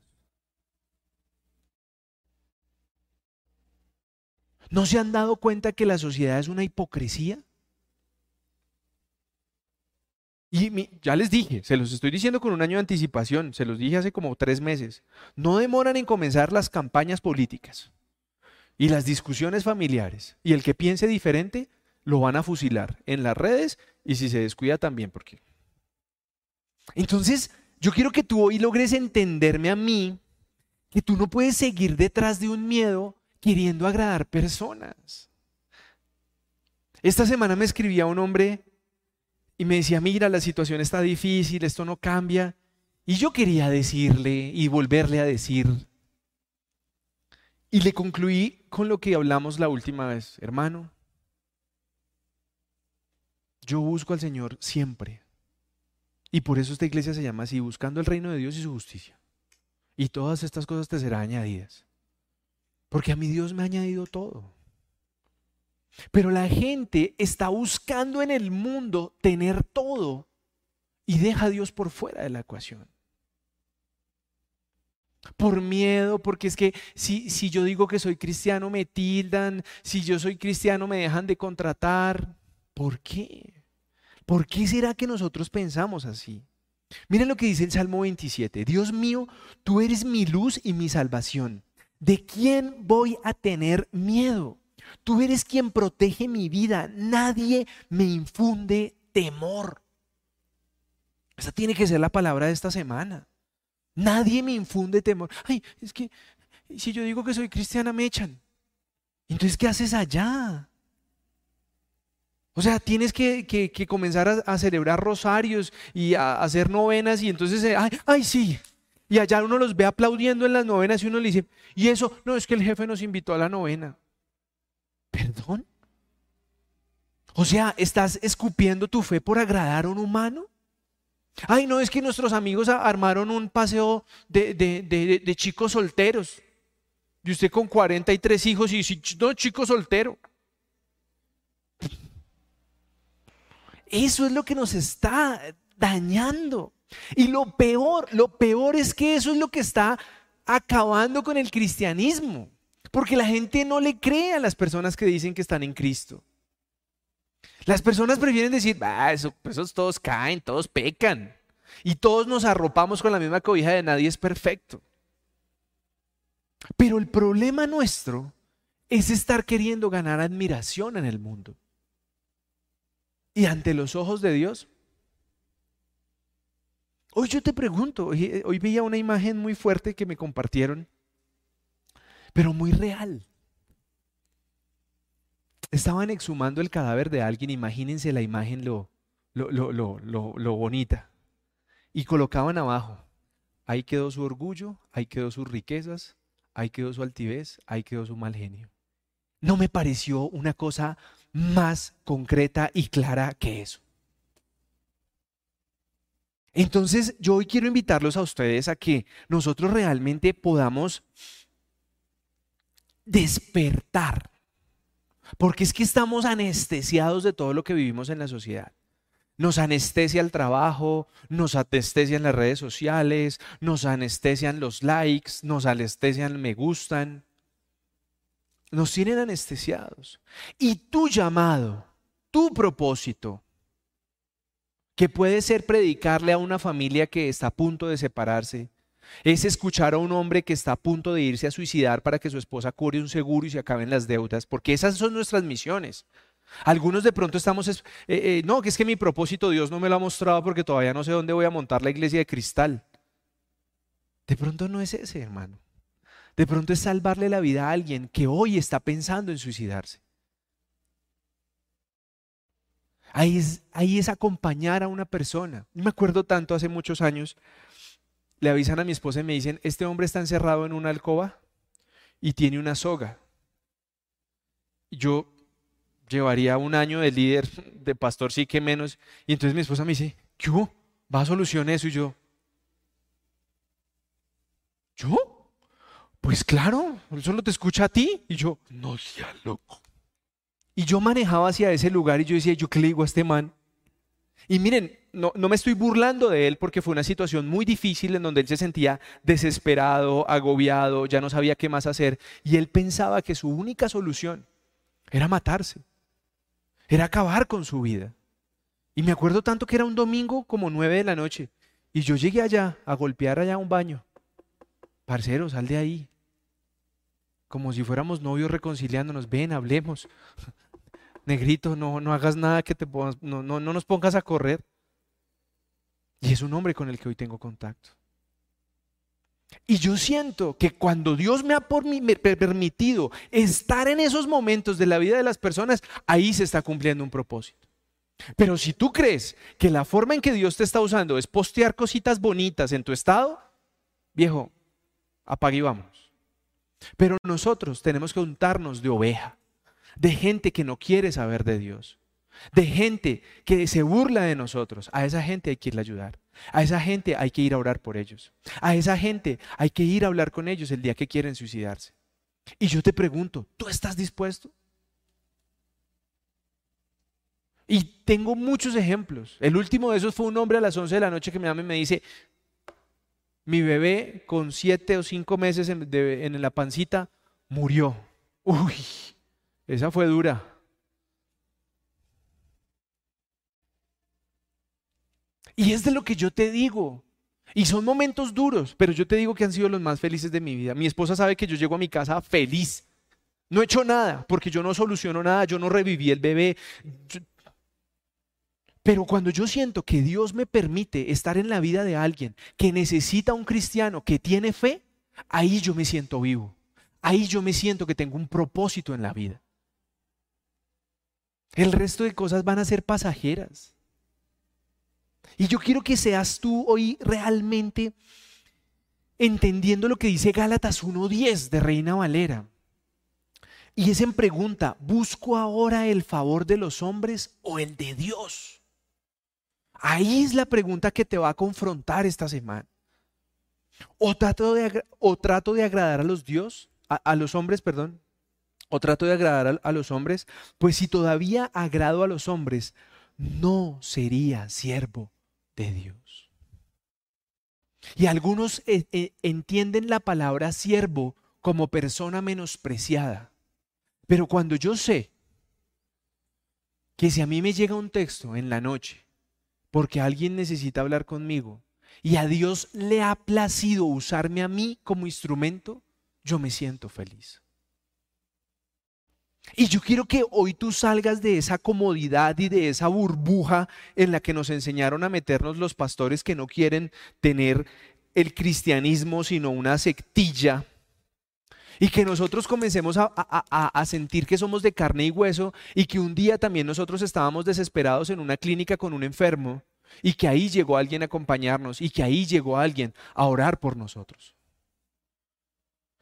¿No se han dado cuenta que la sociedad es una hipocresía? Y ya les dije, se los estoy diciendo con un año de anticipación, se los dije hace como tres meses, no demoran en comenzar las campañas políticas y las discusiones familiares. Y el que piense diferente lo van a fusilar en las redes y si se descuida también, porque... Entonces, yo quiero que tú hoy logres entenderme a mí, que tú no puedes seguir detrás de un miedo queriendo agradar personas. Esta semana me escribía un hombre y me decía, mira, la situación está difícil, esto no cambia. Y yo quería decirle y volverle a decir. Y le concluí con lo que hablamos la última vez, hermano. Yo busco al Señor siempre. Y por eso esta iglesia se llama así, buscando el reino de Dios y su justicia. Y todas estas cosas te serán añadidas. Porque a mi Dios me ha añadido todo. Pero la gente está buscando en el mundo tener todo y deja a Dios por fuera de la ecuación. Por miedo, porque es que si, si yo digo que soy cristiano me tildan, si yo soy cristiano me dejan de contratar. ¿Por qué? ¿Por qué será que nosotros pensamos así? Miren lo que dice el Salmo 27. Dios mío, tú eres mi luz y mi salvación. ¿De quién voy a tener miedo? Tú eres quien protege mi vida. Nadie me infunde temor. Esa tiene que ser la palabra de esta semana. Nadie me infunde temor. Ay, es que si yo digo que soy cristiana me echan. Entonces, ¿qué haces allá? O sea, tienes que, comenzar a, celebrar rosarios y a, hacer novenas y entonces, eh, ay, ay, sí. Y allá uno los ve aplaudiendo en las novenas y uno le dice, y eso, no, es que el jefe nos invitó a la novena. ¿Perdón? O sea, ¿estás escupiendo tu fe por agradar a un humano? Ay, no, es que nuestros amigos armaron un paseo de, chicos solteros. Y usted con 43 hijos y no, chico soltero. Eso es lo que nos está dañando. Y lo peor, lo peor es que eso es lo que está acabando con el cristianismo. Porque la gente no le cree a las personas que dicen que están en Cristo. Las personas prefieren decir, ah, eso, esos todos caen, todos pecan. Y todos nos arropamos con la misma cobija de nadie es perfecto. Pero el problema nuestro es estar queriendo ganar admiración en el mundo. Y ante los ojos de Dios. Hoy yo te pregunto, hoy, hoy veía una imagen muy fuerte que me compartieron pero muy real. Estaban exhumando el cadáver de alguien, imagínense la imagen lo, lo, lo, lo, bonita. Y colocaban abajo, ahí quedó su orgullo, ahí quedó sus riquezas, ahí quedó su altivez, ahí quedó su mal genio. No me pareció una cosa más concreta y clara que eso. Entonces yo hoy quiero invitarlos a ustedes a que nosotros realmente podamos despertar. Porque es que estamos anestesiados de todo lo que vivimos en la sociedad. Nos anestesia el trabajo, nos anestesian las redes sociales, nos anestesian los likes, nos anestesian me gustan. Nos tienen anestesiados. Y tu llamado, tu propósito, que puede ser predicarle a una familia que está a punto de separarse, es escuchar a un hombre que está a punto de irse a suicidar para que su esposa cubre un seguro y se acaben las deudas, porque esas son nuestras misiones. Algunos de pronto estamos, eh, eh, no, que es que mi propósito Dios no me lo ha mostrado porque todavía no sé dónde voy a montar la iglesia de cristal. De pronto no es ese, hermano. De pronto es salvarle la vida a alguien que hoy está pensando en suicidarse. Ahí es, ahí es acompañar a una persona. Me acuerdo tanto hace muchos años le avisan a mi esposa y me dicen, este hombre está encerrado en una alcoba y tiene una soga. Yo llevaría un año de líder, de pastor, sí que menos. Y entonces mi esposa me dice, ¿qué ¿Va a solucionar eso? Y yo, ¿yo? Pues claro, solo te escucha a ti. Y yo, no sea loco. Y yo manejaba hacia ese lugar y yo decía, ¿yo qué le digo a este man? Y miren, no, me estoy burlando de él porque fue una situación muy difícil en donde él se sentía desesperado, agobiado, ya no sabía qué más hacer. Y él pensaba que su única solución era matarse, era acabar con su vida. Y me acuerdo tanto que era un domingo como nueve de la noche. Y yo llegué allá a golpear allá un baño. Parcero, sal de ahí. Como si fuéramos novios reconciliándonos. Ven, hablemos. Negrito, no, no hagas nada que te pongas, no, no, no nos pongas a correr. Y es un hombre con el que hoy tengo contacto. Y yo siento que cuando Dios me ha permitido estar en esos momentos de la vida de las personas, ahí se está cumpliendo un propósito. Pero si tú crees que la forma en que Dios te está usando es postear cositas bonitas en tu estado, viejo, apague y vamos. Pero nosotros tenemos que untarnos de oveja, de gente que no quiere saber de Dios, de gente que se burla de nosotros. A esa gente hay que ir a ayudar. A esa gente hay que ir a orar por ellos. A esa gente hay que ir a hablar con ellos el día que quieren suicidarse. Y yo te pregunto, ¿tú estás dispuesto? Y tengo muchos ejemplos. El último de esos fue un hombre a las 11 de la noche que me llama y me dice, mi bebé con siete o cinco meses en, en la pancita murió. Uy, esa fue dura. Y es de lo que yo te digo. Y son momentos duros, pero yo te digo que han sido los más felices de mi vida. Mi esposa sabe que yo llego a mi casa feliz. No he hecho nada, porque yo no soluciono nada, yo no reviví el bebé. Pero cuando yo siento que Dios me permite estar en la vida de alguien que necesita un cristiano que tiene fe, ahí yo me siento vivo. Ahí yo me siento que tengo un propósito en la vida. El resto de cosas van a ser pasajeras. Y yo quiero que seas tú hoy realmente entendiendo lo que dice Gálatas 1.10 de Reina Valera. Y es en pregunta, ¿busco ahora el favor de los hombres o el de Dios? Ahí es la pregunta que te va a confrontar esta semana. O trato de, o trato de agradar a los Dios, a, los hombres, perdón. O trato de agradar a, los hombres. Pues si todavía agrado a los hombres, no sería siervo de Dios. Y algunos eh, eh, entienden la palabra siervo como persona menospreciada. Pero cuando yo sé que si a mí me llega un texto en la noche porque alguien necesita hablar conmigo y a Dios le ha placido usarme a mí como instrumento, yo me siento feliz. Y yo quiero que hoy tú salgas de esa comodidad y de esa burbuja en la que nos enseñaron a meternos los pastores que no quieren tener el cristianismo sino una sectilla y que nosotros comencemos a, sentir que somos de carne y hueso y que un día también nosotros estábamos desesperados en una clínica con un enfermo y que ahí llegó alguien a acompañarnos y que ahí llegó alguien a orar por nosotros.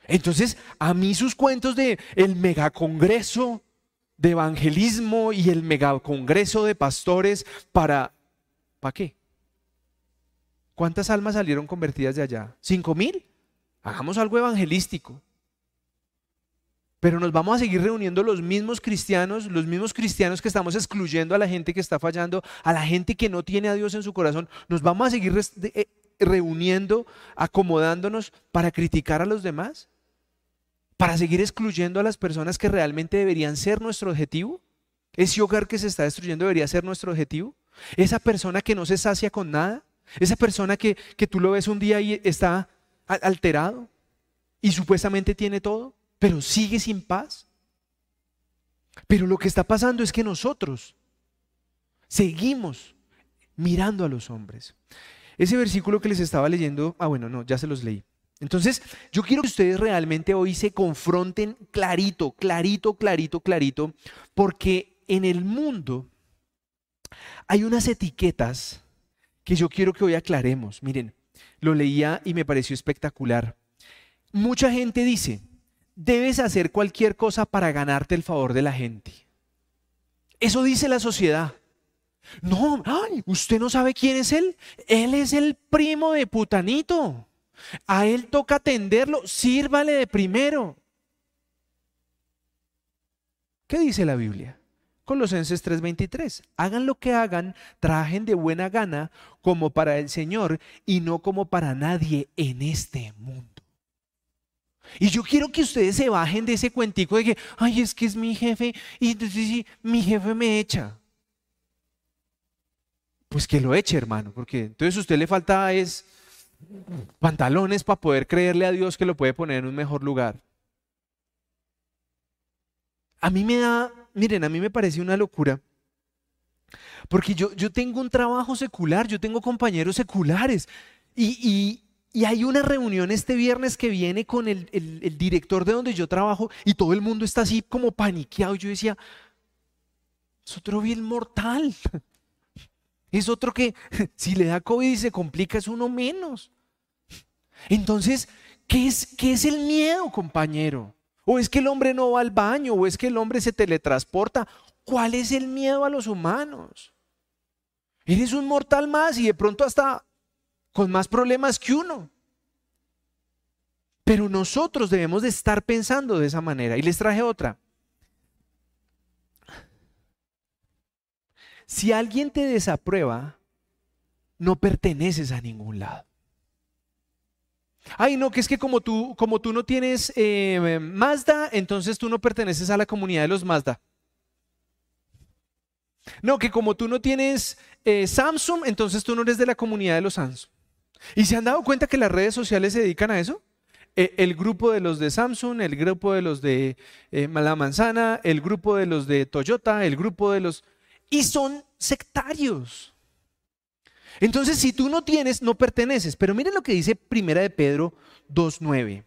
Entonces, a mí sus cuentos de el megacongreso de evangelismo y el megacongreso de pastores para ¿para qué? ¿Cuántas almas salieron convertidas de allá? ¿Cinco mil? Hagamos algo evangelístico. Pero nos vamos a seguir reuniendo los mismos cristianos, los mismos cristianos que estamos excluyendo a la gente que está fallando, a la gente que no tiene a Dios en su corazón. Nos vamos a seguir eh, reuniendo, acomodándonos para criticar a los demás, para seguir excluyendo a las personas que realmente deberían ser nuestro objetivo. Ese hogar que se está destruyendo debería ser nuestro objetivo. Esa persona que no se sacia con nada, esa persona que, que tú lo ves un día y está alterado y supuestamente tiene todo pero sigue sin paz. Pero lo que está pasando es que nosotros seguimos mirando a los hombres. Ese versículo que les estaba leyendo, ah bueno, no, ya se los leí. Entonces, yo quiero que ustedes realmente hoy se confronten clarito, clarito, clarito, clarito, porque en el mundo hay unas etiquetas que yo quiero que hoy aclaremos. Miren, lo leía y me pareció espectacular. Mucha gente dice, debes hacer cualquier cosa para ganarte el favor de la gente. Eso dice la sociedad. No, usted no sabe quién es él. Él es el primo de putanito. A él toca atenderlo, sírvale de primero. ¿Qué dice la Biblia? Colosenses 3:23. Hagan lo que hagan, trajen de buena gana como para el Señor y no como para nadie en este mundo. Y yo quiero que ustedes se bajen de ese cuentico de que, ay, es que es mi jefe y entonces mi jefe me echa. Pues que lo eche, hermano, porque entonces a usted le falta es pantalones para poder creerle a Dios que lo puede poner en un mejor lugar. A mí me da, miren, a mí me parece una locura. Porque yo, yo tengo un trabajo secular, yo tengo compañeros seculares y, y hay una reunión este viernes que viene con el, director de donde yo trabajo y todo el mundo está así como paniqueado. Yo decía, es otro bien mortal. Es otro que si le da COVID y se complica es uno menos. Entonces, ¿qué es, qué es el miedo, compañero? ¿O es que el hombre no va al baño? ¿O es que el hombre se teletransporta? ¿Cuál es el miedo a los humanos? Eres un mortal más y de pronto hasta con más problemas que uno. Pero nosotros debemos de estar pensando de esa manera. Y les traje otra. Si alguien te desaprueba, no perteneces a ningún lado. Ay, no, que es que como tú, como tú no tienes eh, Mazda, entonces tú no perteneces a la comunidad de los Mazda. No, que como tú no tienes eh, Samsung, entonces tú no eres de la comunidad de los Samsung. ¿Y se han dado cuenta que las redes sociales se dedican a eso? E, el grupo de los de Samsung, el grupo de los de eh, la manzana, el grupo de los de Toyota, el grupo de los... Y son sectarios. Entonces, si tú no tienes, no perteneces. Pero miren lo que dice Primera de Pedro 2.9.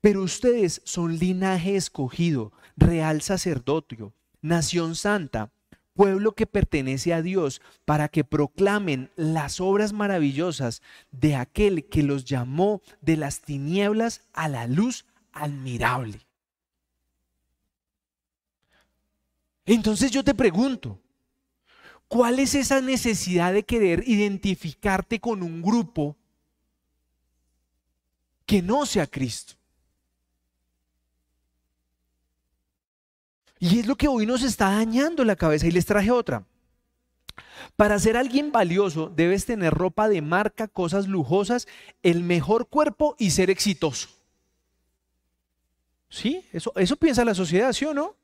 Pero ustedes son linaje escogido, real sacerdocio, nación santa, pueblo que pertenece a Dios, para que proclamen las obras maravillosas de aquel que los llamó de las tinieblas a la luz admirable. Entonces yo te pregunto, ¿cuál es esa necesidad de querer identificarte con un grupo que no sea Cristo? Y es lo que hoy nos está dañando la cabeza. Y les traje otra. Para ser alguien valioso debes tener ropa de marca, cosas lujosas, el mejor cuerpo y ser exitoso. ¿Sí? Eso, eso piensa la sociedad, ¿sí o no?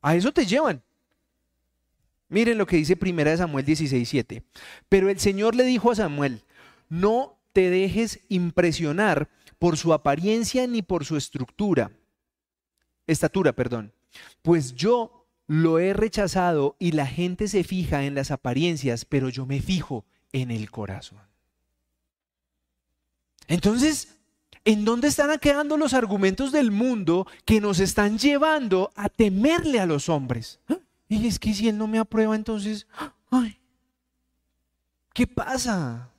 A eso te llevan. Miren lo que dice 1 Samuel 16:7. Pero el Señor le dijo a Samuel, no te dejes impresionar por su apariencia ni por su estructura, estatura, perdón pues yo lo he rechazado y la gente se fija en las apariencias, pero yo me fijo en el corazón. Entonces, ¿en dónde están quedando los argumentos del mundo que nos están llevando a temerle a los hombres? ¿Ah? Y es que si él no me aprueba, entonces, ay, ¿qué pasa?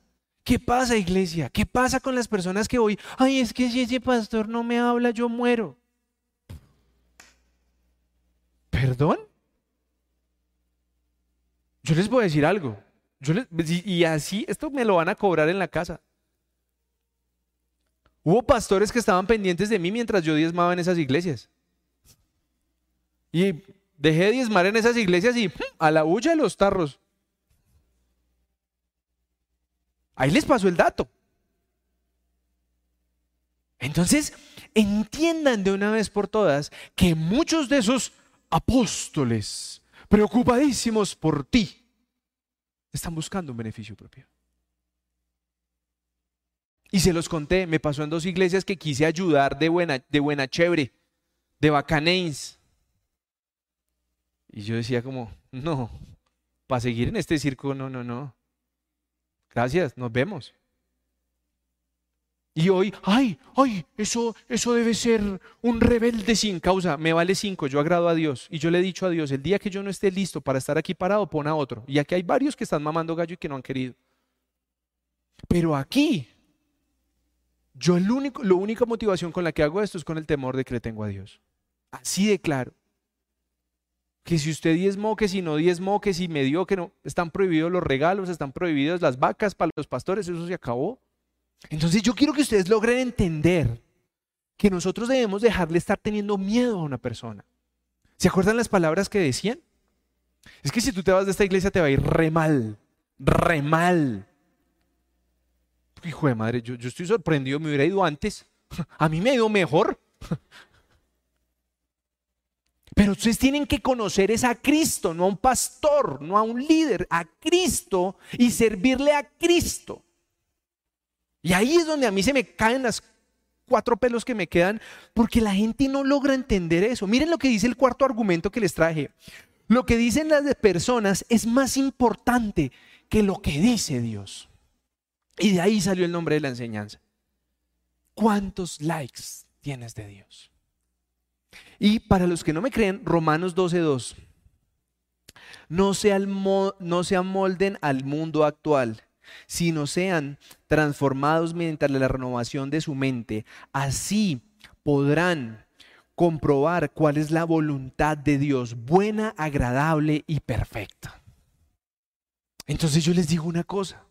¿Qué pasa, iglesia? ¿Qué pasa con las personas que hoy, ay, es que si ese pastor no me habla, yo muero? ¿Perdón? Yo les voy a decir algo. y así, esto me lo van a cobrar en la casa. Hubo pastores que estaban pendientes de mí mientras yo diezmaba en esas iglesias. Y dejé de diezmar en esas iglesias y a la huya de los tarros. Ahí les pasó el dato. Entonces, entiendan de una vez por todas que muchos de esos apóstoles, preocupadísimos por ti, están buscando un beneficio propio. Y se los conté, me pasó en dos iglesias que quise ayudar de buena, de buena chévere, de bacanéis. Y yo decía como, no, para seguir en este circo, no, no, no. Gracias, nos vemos. Y hoy, ay, ay, eso, eso debe ser un rebelde sin causa. Me vale cinco, yo agrado a Dios. Y yo le he dicho a Dios, el día que yo no esté listo para estar aquí parado, pon a otro. Y aquí hay varios que están mamando gallo y que no han querido. Pero aquí, yo el único, la única motivación con la que hago esto es con el temor de que le tengo a Dios. Así de claro. Que si usted diezmó, que si no diezmó, que si me dio, que no. Están prohibidos los regalos, están prohibidos las vacas para los pastores, eso se acabó. Entonces yo quiero que ustedes logren entender que nosotros debemos dejarle estar teniendo miedo a una persona. ¿Se acuerdan las palabras que decían? Es que si tú te vas de esta iglesia te va a ir re mal, re mal. Hijo de madre, yo, yo estoy sorprendido, me hubiera ido antes. A mí me ha ido mejor. Pero ustedes tienen que conocer es a Cristo, no a un pastor, no a un líder, a Cristo y servirle a Cristo. Y ahí es donde a mí se me caen las cuatro pelos que me quedan, porque la gente no logra entender eso. Miren lo que dice el cuarto argumento que les traje. Lo que dicen las personas es más importante que lo que dice Dios. Y de ahí salió el nombre de la enseñanza. ¿Cuántos likes tienes de Dios? Y para los que no me creen, Romanos 12.2. No, se no se amolden al mundo actual, sino sean transformados mediante la renovación de su mente. Así podrán comprobar cuál es la voluntad de Dios, buena, agradable y perfecta. Entonces yo les digo una cosa,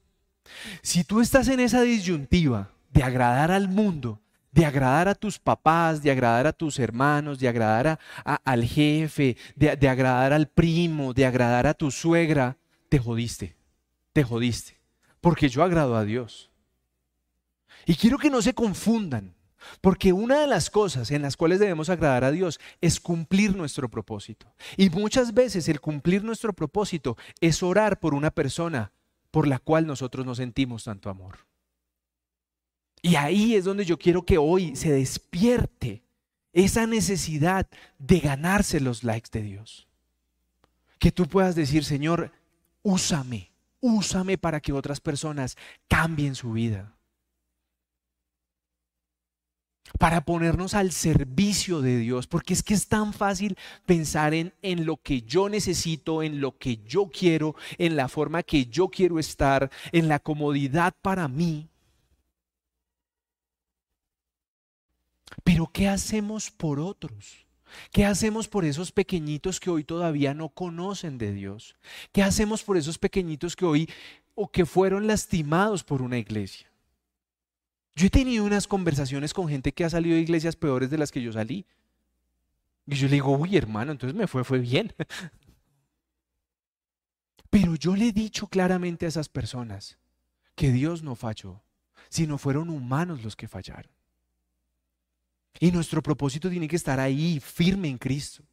si tú estás en esa disyuntiva de agradar al mundo de agradar a tus papás, de agradar a tus hermanos, de agradar al jefe, de, de agradar al primo, de agradar a tu suegra, te jodiste, te jodiste, porque yo agrado a Dios. Y quiero que no se confundan, porque una de las cosas en las cuales debemos agradar a Dios es cumplir nuestro propósito. Y muchas veces el cumplir nuestro propósito es orar por una persona por la cual nosotros no sentimos tanto amor. Y ahí es donde yo quiero que hoy se despierte esa necesidad de ganarse los likes de Dios. Que tú puedas decir, Señor, úsame, úsame para que otras personas cambien su vida. Para ponernos al servicio de Dios, porque es que es tan fácil pensar en, en lo que yo necesito, en lo que yo quiero, en la forma que yo quiero estar, en la comodidad para mí. Pero ¿qué hacemos por otros? ¿Qué hacemos por esos pequeñitos que hoy todavía no conocen de Dios? ¿Qué hacemos por esos pequeñitos que hoy o que fueron lastimados por una iglesia? Yo he tenido unas conversaciones con gente que ha salido de iglesias peores de las que yo salí. Y yo le digo, uy hermano, entonces me fue, fue bien. Pero yo le he dicho claramente a esas personas que Dios no falló, sino fueron humanos los que fallaron. Y nuestro propósito tiene que estar ahí, firme en Cristo.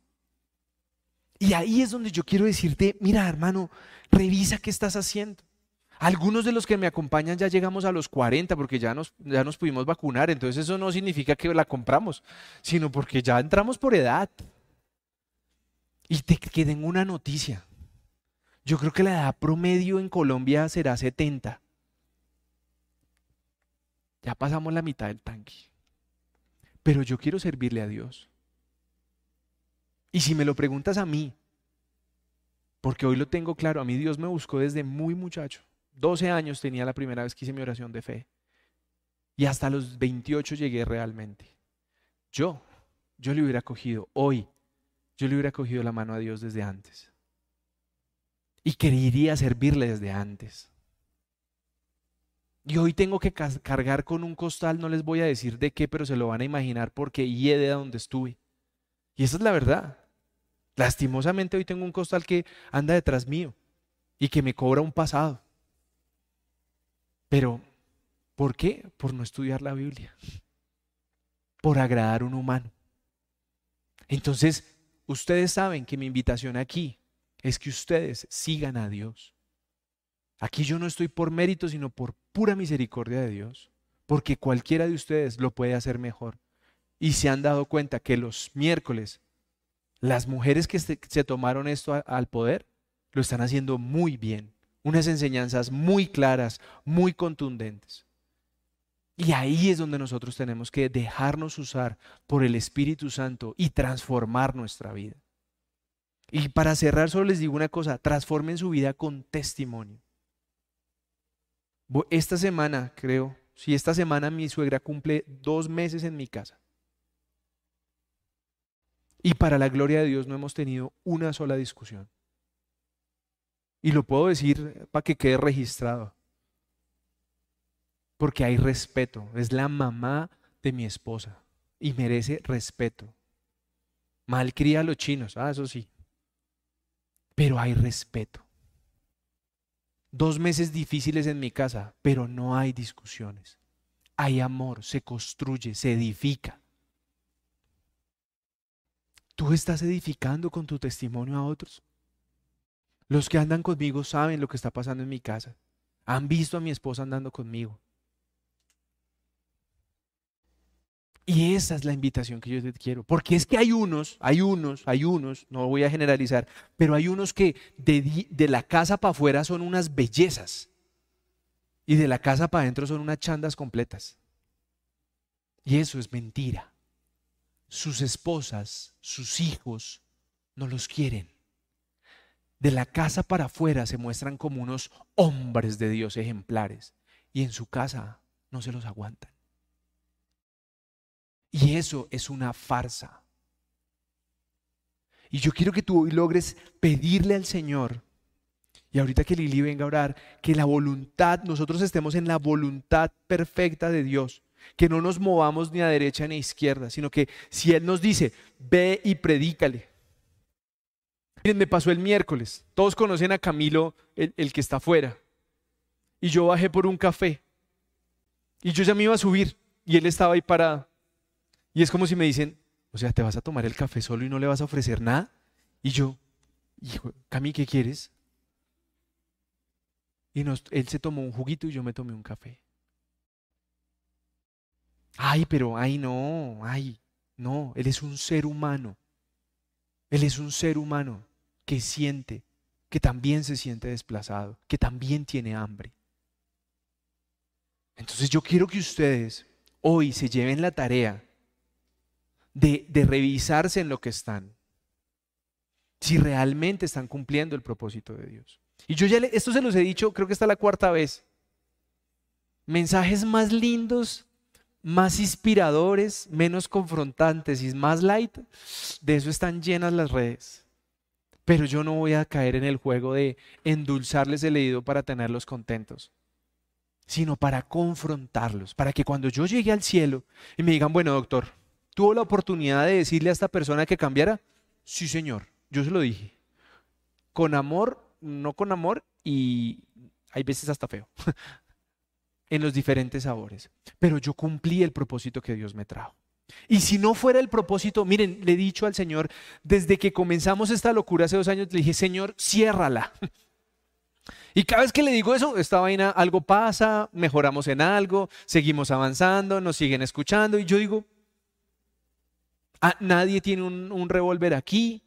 Y ahí es donde yo quiero decirte, mira hermano, revisa qué estás haciendo. Algunos de los que me acompañan ya llegamos a los 40 porque ya nos, ya nos pudimos vacunar, entonces eso no significa que la compramos, sino porque ya entramos por edad. Y te queden una noticia. Yo creo que la edad promedio en Colombia será 70. Ya pasamos la mitad del tanque pero yo quiero servirle a Dios. Y si me lo preguntas a mí, porque hoy lo tengo claro, a mí Dios me buscó desde muy muchacho. 12 años tenía la primera vez que hice mi oración de fe. Y hasta los 28 llegué realmente. Yo, yo le hubiera cogido hoy, yo le hubiera cogido la mano a Dios desde antes. Y quería servirle desde antes. Y hoy tengo que cargar con un costal, no les voy a decir de qué, pero se lo van a imaginar porque y de donde estuve. Y esa es la verdad. Lastimosamente hoy tengo un costal que anda detrás mío y que me cobra un pasado. Pero, ¿por qué? Por no estudiar la Biblia. Por agradar a un humano. Entonces, ustedes saben que mi invitación aquí es que ustedes sigan a Dios. Aquí yo no estoy por mérito, sino por pura misericordia de Dios, porque cualquiera de ustedes lo puede hacer mejor. Y se han dado cuenta que los miércoles, las mujeres que se, tomaron esto al poder, lo están haciendo muy bien. Unas enseñanzas muy claras, muy contundentes. Y ahí es donde nosotros tenemos que dejarnos usar por el Espíritu Santo y transformar nuestra vida. Y para cerrar, solo les digo una cosa, transformen su vida con testimonio. Esta semana, creo, si esta semana mi suegra cumple dos meses en mi casa. Y para la gloria de Dios no hemos tenido una sola discusión. Y lo puedo decir para que quede registrado. Porque hay respeto. Es la mamá de mi esposa. Y merece respeto. Malcría a los chinos, ah, eso sí. pero hay respeto. Dos meses difíciles en mi casa, pero no hay discusiones. Hay amor, se construye, se edifica. ¿Tú estás edificando con tu testimonio a otros? Los que andan conmigo saben lo que está pasando en mi casa. Han visto a mi esposa andando conmigo. Y esa es la invitación que yo te quiero. Porque es que hay unos, hay unos, hay unos, no voy a generalizar, pero hay unos que de, de la casa para afuera son unas bellezas. Y de la casa para adentro son unas chandas completas. Y eso es mentira. Sus esposas, sus hijos, no los quieren. De la casa para afuera se muestran como unos hombres de Dios ejemplares. Y en su casa no se los aguantan. Y eso es una farsa. Y yo quiero que tú hoy logres pedirle al Señor, y ahorita que Lili venga a orar, que la voluntad, nosotros estemos en la voluntad perfecta de Dios, que no nos movamos ni a derecha ni a izquierda, sino que si Él nos dice, ve y predícale. Miren, me pasó el miércoles, todos conocen a Camilo, el, el que está afuera, y yo bajé por un café, y yo ya me iba a subir, y él estaba ahí parado. Y es como si me dicen, o sea, ¿te vas a tomar el café solo y no le vas a ofrecer nada? Y yo, hijo, Cami, ¿qué quieres? Y él se tomó un juguito y yo me tomé un café. Ay, pero, ay, no, ay, no, él es un ser humano. Él es un ser humano que siente, que también se siente desplazado, que también tiene hambre. Entonces yo quiero que ustedes hoy se lleven la tarea de, revisarse en lo que están. Si realmente están cumpliendo el propósito de Dios. Y yo ya, esto se los he dicho, creo que esta es la cuarta vez. Mensajes más lindos, más inspiradores, menos confrontantes y más light, de eso están llenas las redes. Pero yo no voy a caer en el juego de endulzarles el oído para tenerlos contentos, sino para confrontarlos, para que cuando yo llegue al cielo y me digan, bueno, doctor, ¿Tuvo la oportunidad de decirle a esta persona que cambiara? Sí, señor, yo se lo dije. Con amor, no con amor y hay veces hasta feo. en los diferentes sabores. Pero yo cumplí el propósito que Dios me trajo. Y si no fuera el propósito, miren, le he dicho al Señor, desde que comenzamos esta locura hace dos años, le dije, Señor, ciérrala. Y cada vez que le digo eso, esta vaina, algo pasa, mejoramos en algo, seguimos avanzando, nos siguen escuchando. Y yo digo, Ah, nadie tiene un, revólver aquí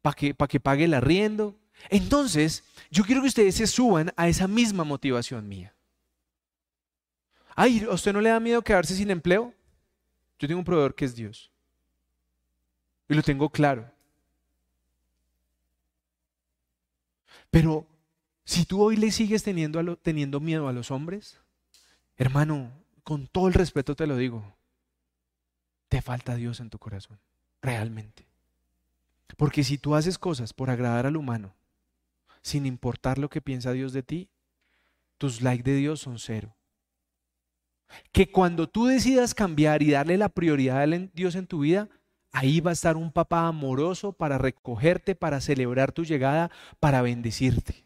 para que, que pague el arriendo. Entonces, yo quiero que ustedes se suban a esa misma motivación mía. Ay, ¿a usted no le da miedo quedarse sin empleo? Yo tengo un proveedor que es Dios. Y lo tengo claro. Pero si tú hoy le sigues teniendo, teniendo miedo a los hombres, hermano, con todo el respeto te lo digo, te falta Dios en tu corazón, realmente. Porque si tú haces cosas por agradar al humano, sin importar lo que piensa Dios de ti, tus likes de Dios son cero. Que cuando tú decidas cambiar y darle la prioridad a Dios en tu vida, ahí va a estar un papá amoroso para recogerte, para celebrar tu llegada, para bendecirte.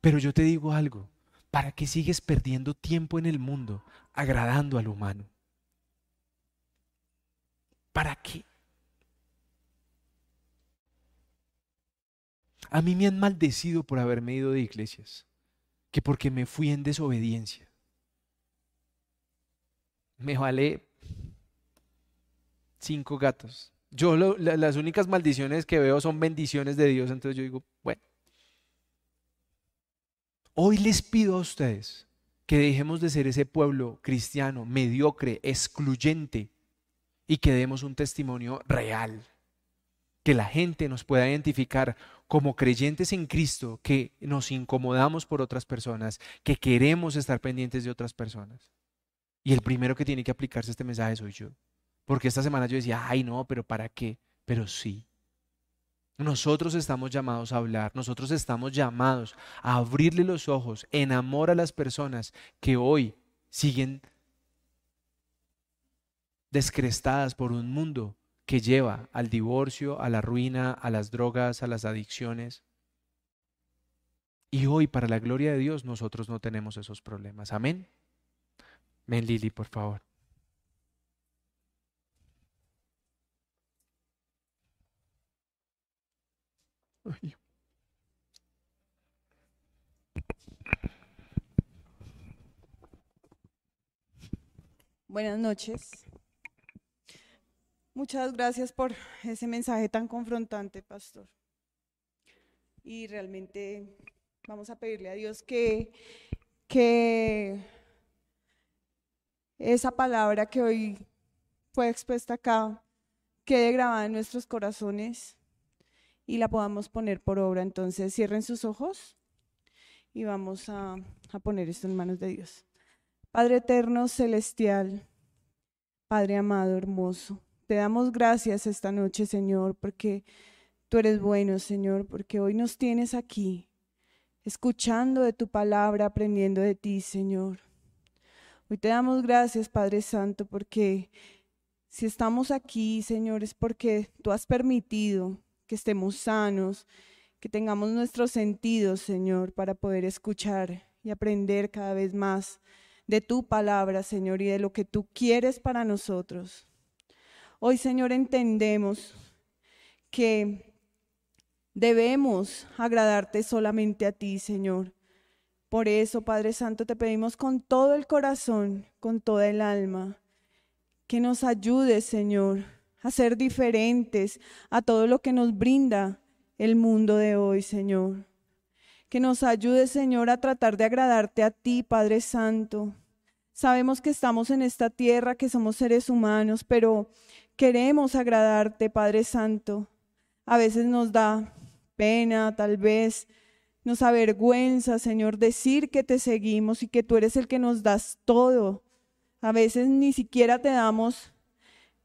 Pero yo te digo algo, ¿para qué sigues perdiendo tiempo en el mundo agradando al humano? ¿Para qué? A mí me han maldecido por haberme ido de iglesias, que porque me fui en desobediencia. Me vale cinco gatos. Yo las únicas maldiciones que veo son bendiciones de Dios, entonces yo digo, bueno. Hoy les pido a ustedes que dejemos de ser ese pueblo cristiano, mediocre, excluyente, y que demos un testimonio real, que la gente nos pueda identificar como creyentes en Cristo, que nos incomodamos por otras personas, que queremos estar pendientes de otras personas. Y el primero que tiene que aplicarse este mensaje soy yo. Porque esta semana yo decía, ay no, pero ¿para qué? Pero sí. Nosotros estamos llamados a hablar, nosotros estamos llamados a abrirle los ojos en amor a las personas que hoy siguen descrestadas por un mundo que lleva al divorcio, a la ruina, a las drogas, a las adicciones. Y hoy, para la gloria de Dios, nosotros no tenemos esos problemas. Amén. Ven, Lili, por favor. Buenas noches. Muchas gracias por ese mensaje tan confrontante, pastor. Y realmente vamos a pedirle a Dios que, esa palabra que hoy fue expuesta acá quede grabada en nuestros corazones y la podamos poner por obra. Entonces cierren sus ojos y vamos a poner esto en manos de Dios. Padre eterno, celestial, Padre amado, hermoso, te damos gracias esta noche, Señor, porque tú eres bueno, Señor, porque hoy nos tienes aquí, escuchando de tu palabra, aprendiendo de ti, Señor. Hoy te damos gracias, Padre Santo, porque si estamos aquí, Señor, es porque tú has permitido que estemos sanos, que tengamos nuestros sentidos, Señor, para poder escuchar y aprender cada vez más de tu palabra, Señor, y de lo que tú quieres para nosotros. Hoy, Señor, entendemos que debemos agradarte solamente a ti, Señor. Por eso, Padre Santo, te pedimos con todo el corazón, con toda el alma, que nos ayudes, Señor, a ser diferentes a todo lo que nos brinda el mundo de hoy, Señor que nos ayude, Señor, a tratar de agradarte a ti, Padre Santo. Sabemos que estamos en esta tierra, que somos seres humanos, pero queremos agradarte, Padre Santo. A veces nos da pena, tal vez nos avergüenza, Señor, decir que te seguimos y que tú eres el que nos das todo. A veces ni siquiera te damos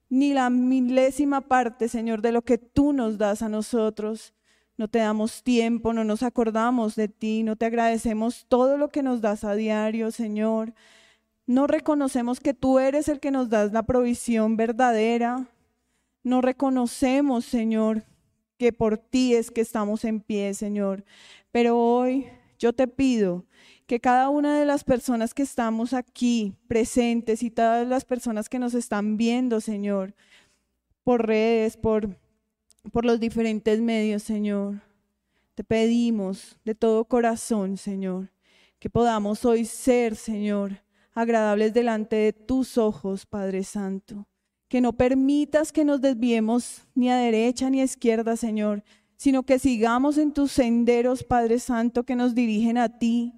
ni la milésima parte, Señor, de lo que tú nos das a nosotros no te damos tiempo, no nos acordamos de ti, no te agradecemos todo lo que nos das a diario, Señor. No reconocemos que tú eres el que nos das la provisión verdadera. No reconocemos, Señor, que por ti es que estamos en pie, Señor. Pero hoy yo te pido que cada una de las personas que estamos aquí presentes y todas las personas que nos están viendo, Señor, por redes, por los diferentes medios, Señor. Te pedimos de todo corazón, Señor, que podamos hoy ser, Señor, agradables delante de tus ojos, Padre Santo. Que no permitas que nos desviemos ni a derecha ni a izquierda, Señor, sino que sigamos en tus senderos, Padre Santo, que nos dirigen a ti.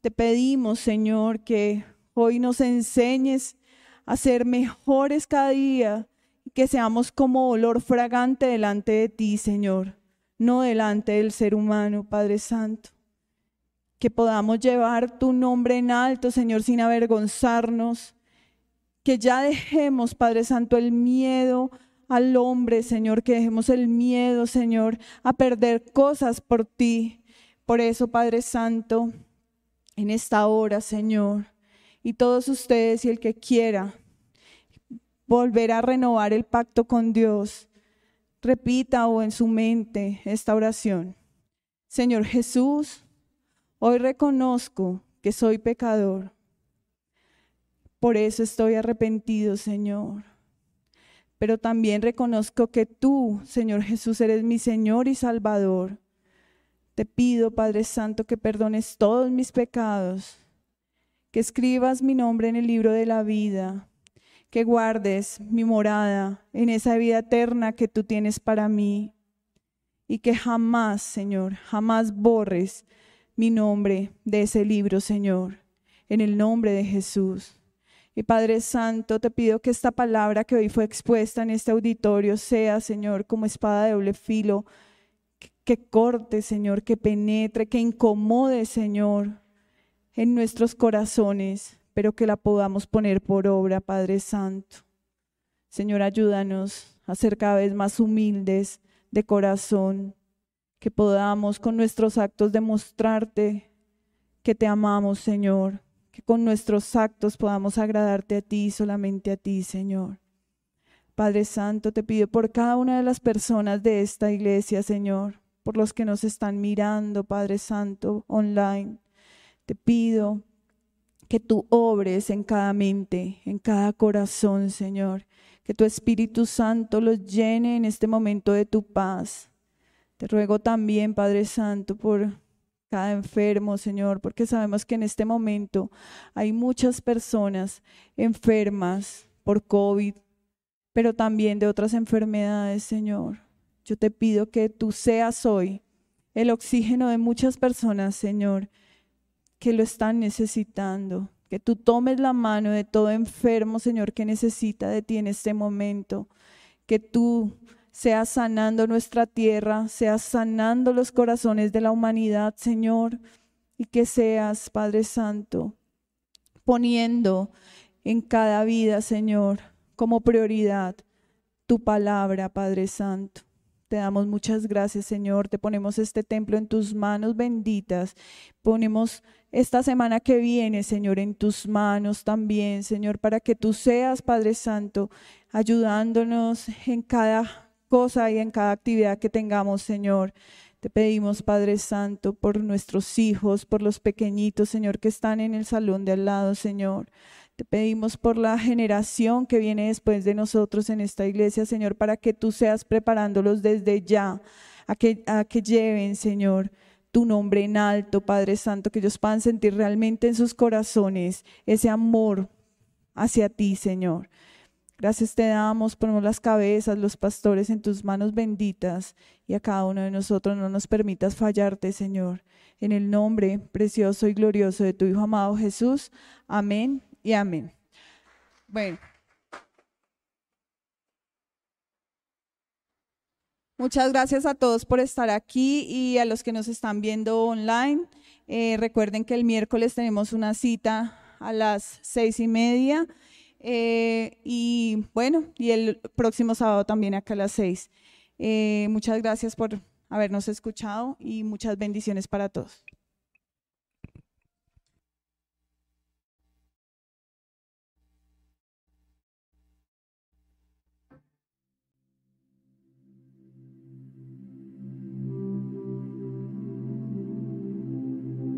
Te pedimos, Señor, que hoy nos enseñes a ser mejores cada día, que seamos como olor fragante delante de ti, Señor, no delante del ser humano, Padre Santo. Que podamos llevar tu nombre en alto, Señor, sin avergonzarnos. Que ya dejemos, Padre Santo, el miedo al hombre, Señor, que dejemos el miedo, Señor, a perder cosas por ti. Por eso, Padre Santo, en esta hora, Señor, y todos ustedes y el que quiera, volver a renovar el pacto con Dios, repita o en su mente esta oración. Señor Jesús, hoy reconozco que soy pecador. Por eso estoy arrepentido, Señor. Pero también reconozco que tú, Señor Jesús, eres mi Señor y Salvador. Te pido, Padre Santo, que perdones todos mis pecados, que escribas mi nombre en el libro de la vida que guardes mi morada en esa vida eterna que tú tienes para mí y que jamás, Señor, jamás borres mi nombre de ese libro, Señor, en el nombre de Jesús. Y Padre Santo, te pido que esta palabra que hoy fue expuesta en este auditorio sea, Señor, como espada de doble filo, que corte, Señor, que penetre, que incomode, Señor, en nuestros corazones pero que la podamos poner por obra, Padre Santo. Señor, ayúdanos a ser cada vez más humildes de corazón, que podamos con nuestros actos demostrarte que te amamos, Señor, que con nuestros actos podamos agradarte a ti, solamente a ti, Señor. Padre Santo, te pido por cada una de las personas de esta iglesia, Señor, por los que nos están mirando, Padre Santo, online. Te pido que tú obres en cada mente, en cada corazón, Señor. Que tu Espíritu Santo los llene en este momento de tu paz. Te ruego también, Padre Santo, por cada enfermo, Señor, porque sabemos que en este momento hay muchas personas enfermas por COVID, pero también de otras enfermedades, Señor. Yo te pido que tú seas hoy el oxígeno de muchas personas, Señor, que lo están necesitando. Que tú tomes la mano de todo enfermo, Señor, que necesita de ti en este momento. Que tú seas sanando nuestra tierra, seas sanando los corazones de la humanidad, Señor. Y que seas, Padre Santo, poniendo en cada vida, Señor, como prioridad tu palabra, Padre Santo. Te damos muchas gracias, Señor. Te ponemos este templo en tus manos benditas. Ponemos esta semana que viene, Señor, en tus manos también, Señor, para que tú seas, Padre Santo, ayudándonos en cada cosa y en cada actividad que tengamos, Señor. Te pedimos, Padre Santo, por nuestros hijos, por los pequeñitos, Señor, que están en el salón de al lado, Señor. Te pedimos por la generación que viene después de nosotros en esta iglesia, Señor, para que tú seas preparándolos desde ya a que, a que lleven, Señor, tu nombre en alto, Padre Santo, que ellos puedan sentir realmente en sus corazones ese amor hacia ti, Señor. Gracias te damos, ponemos las cabezas, los pastores en tus manos benditas y a cada uno de nosotros no nos permitas fallarte, Señor. En el nombre precioso y glorioso de tu Hijo amado Jesús. Amén y amén. Bueno. Muchas gracias a todos por estar aquí y a los que nos están viendo online. Eh, recuerden que el miércoles tenemos una cita a las seis y media eh, y bueno, y el próximo sábado también acá a las seis. Eh, muchas gracias por habernos escuchado y muchas bendiciones para todos.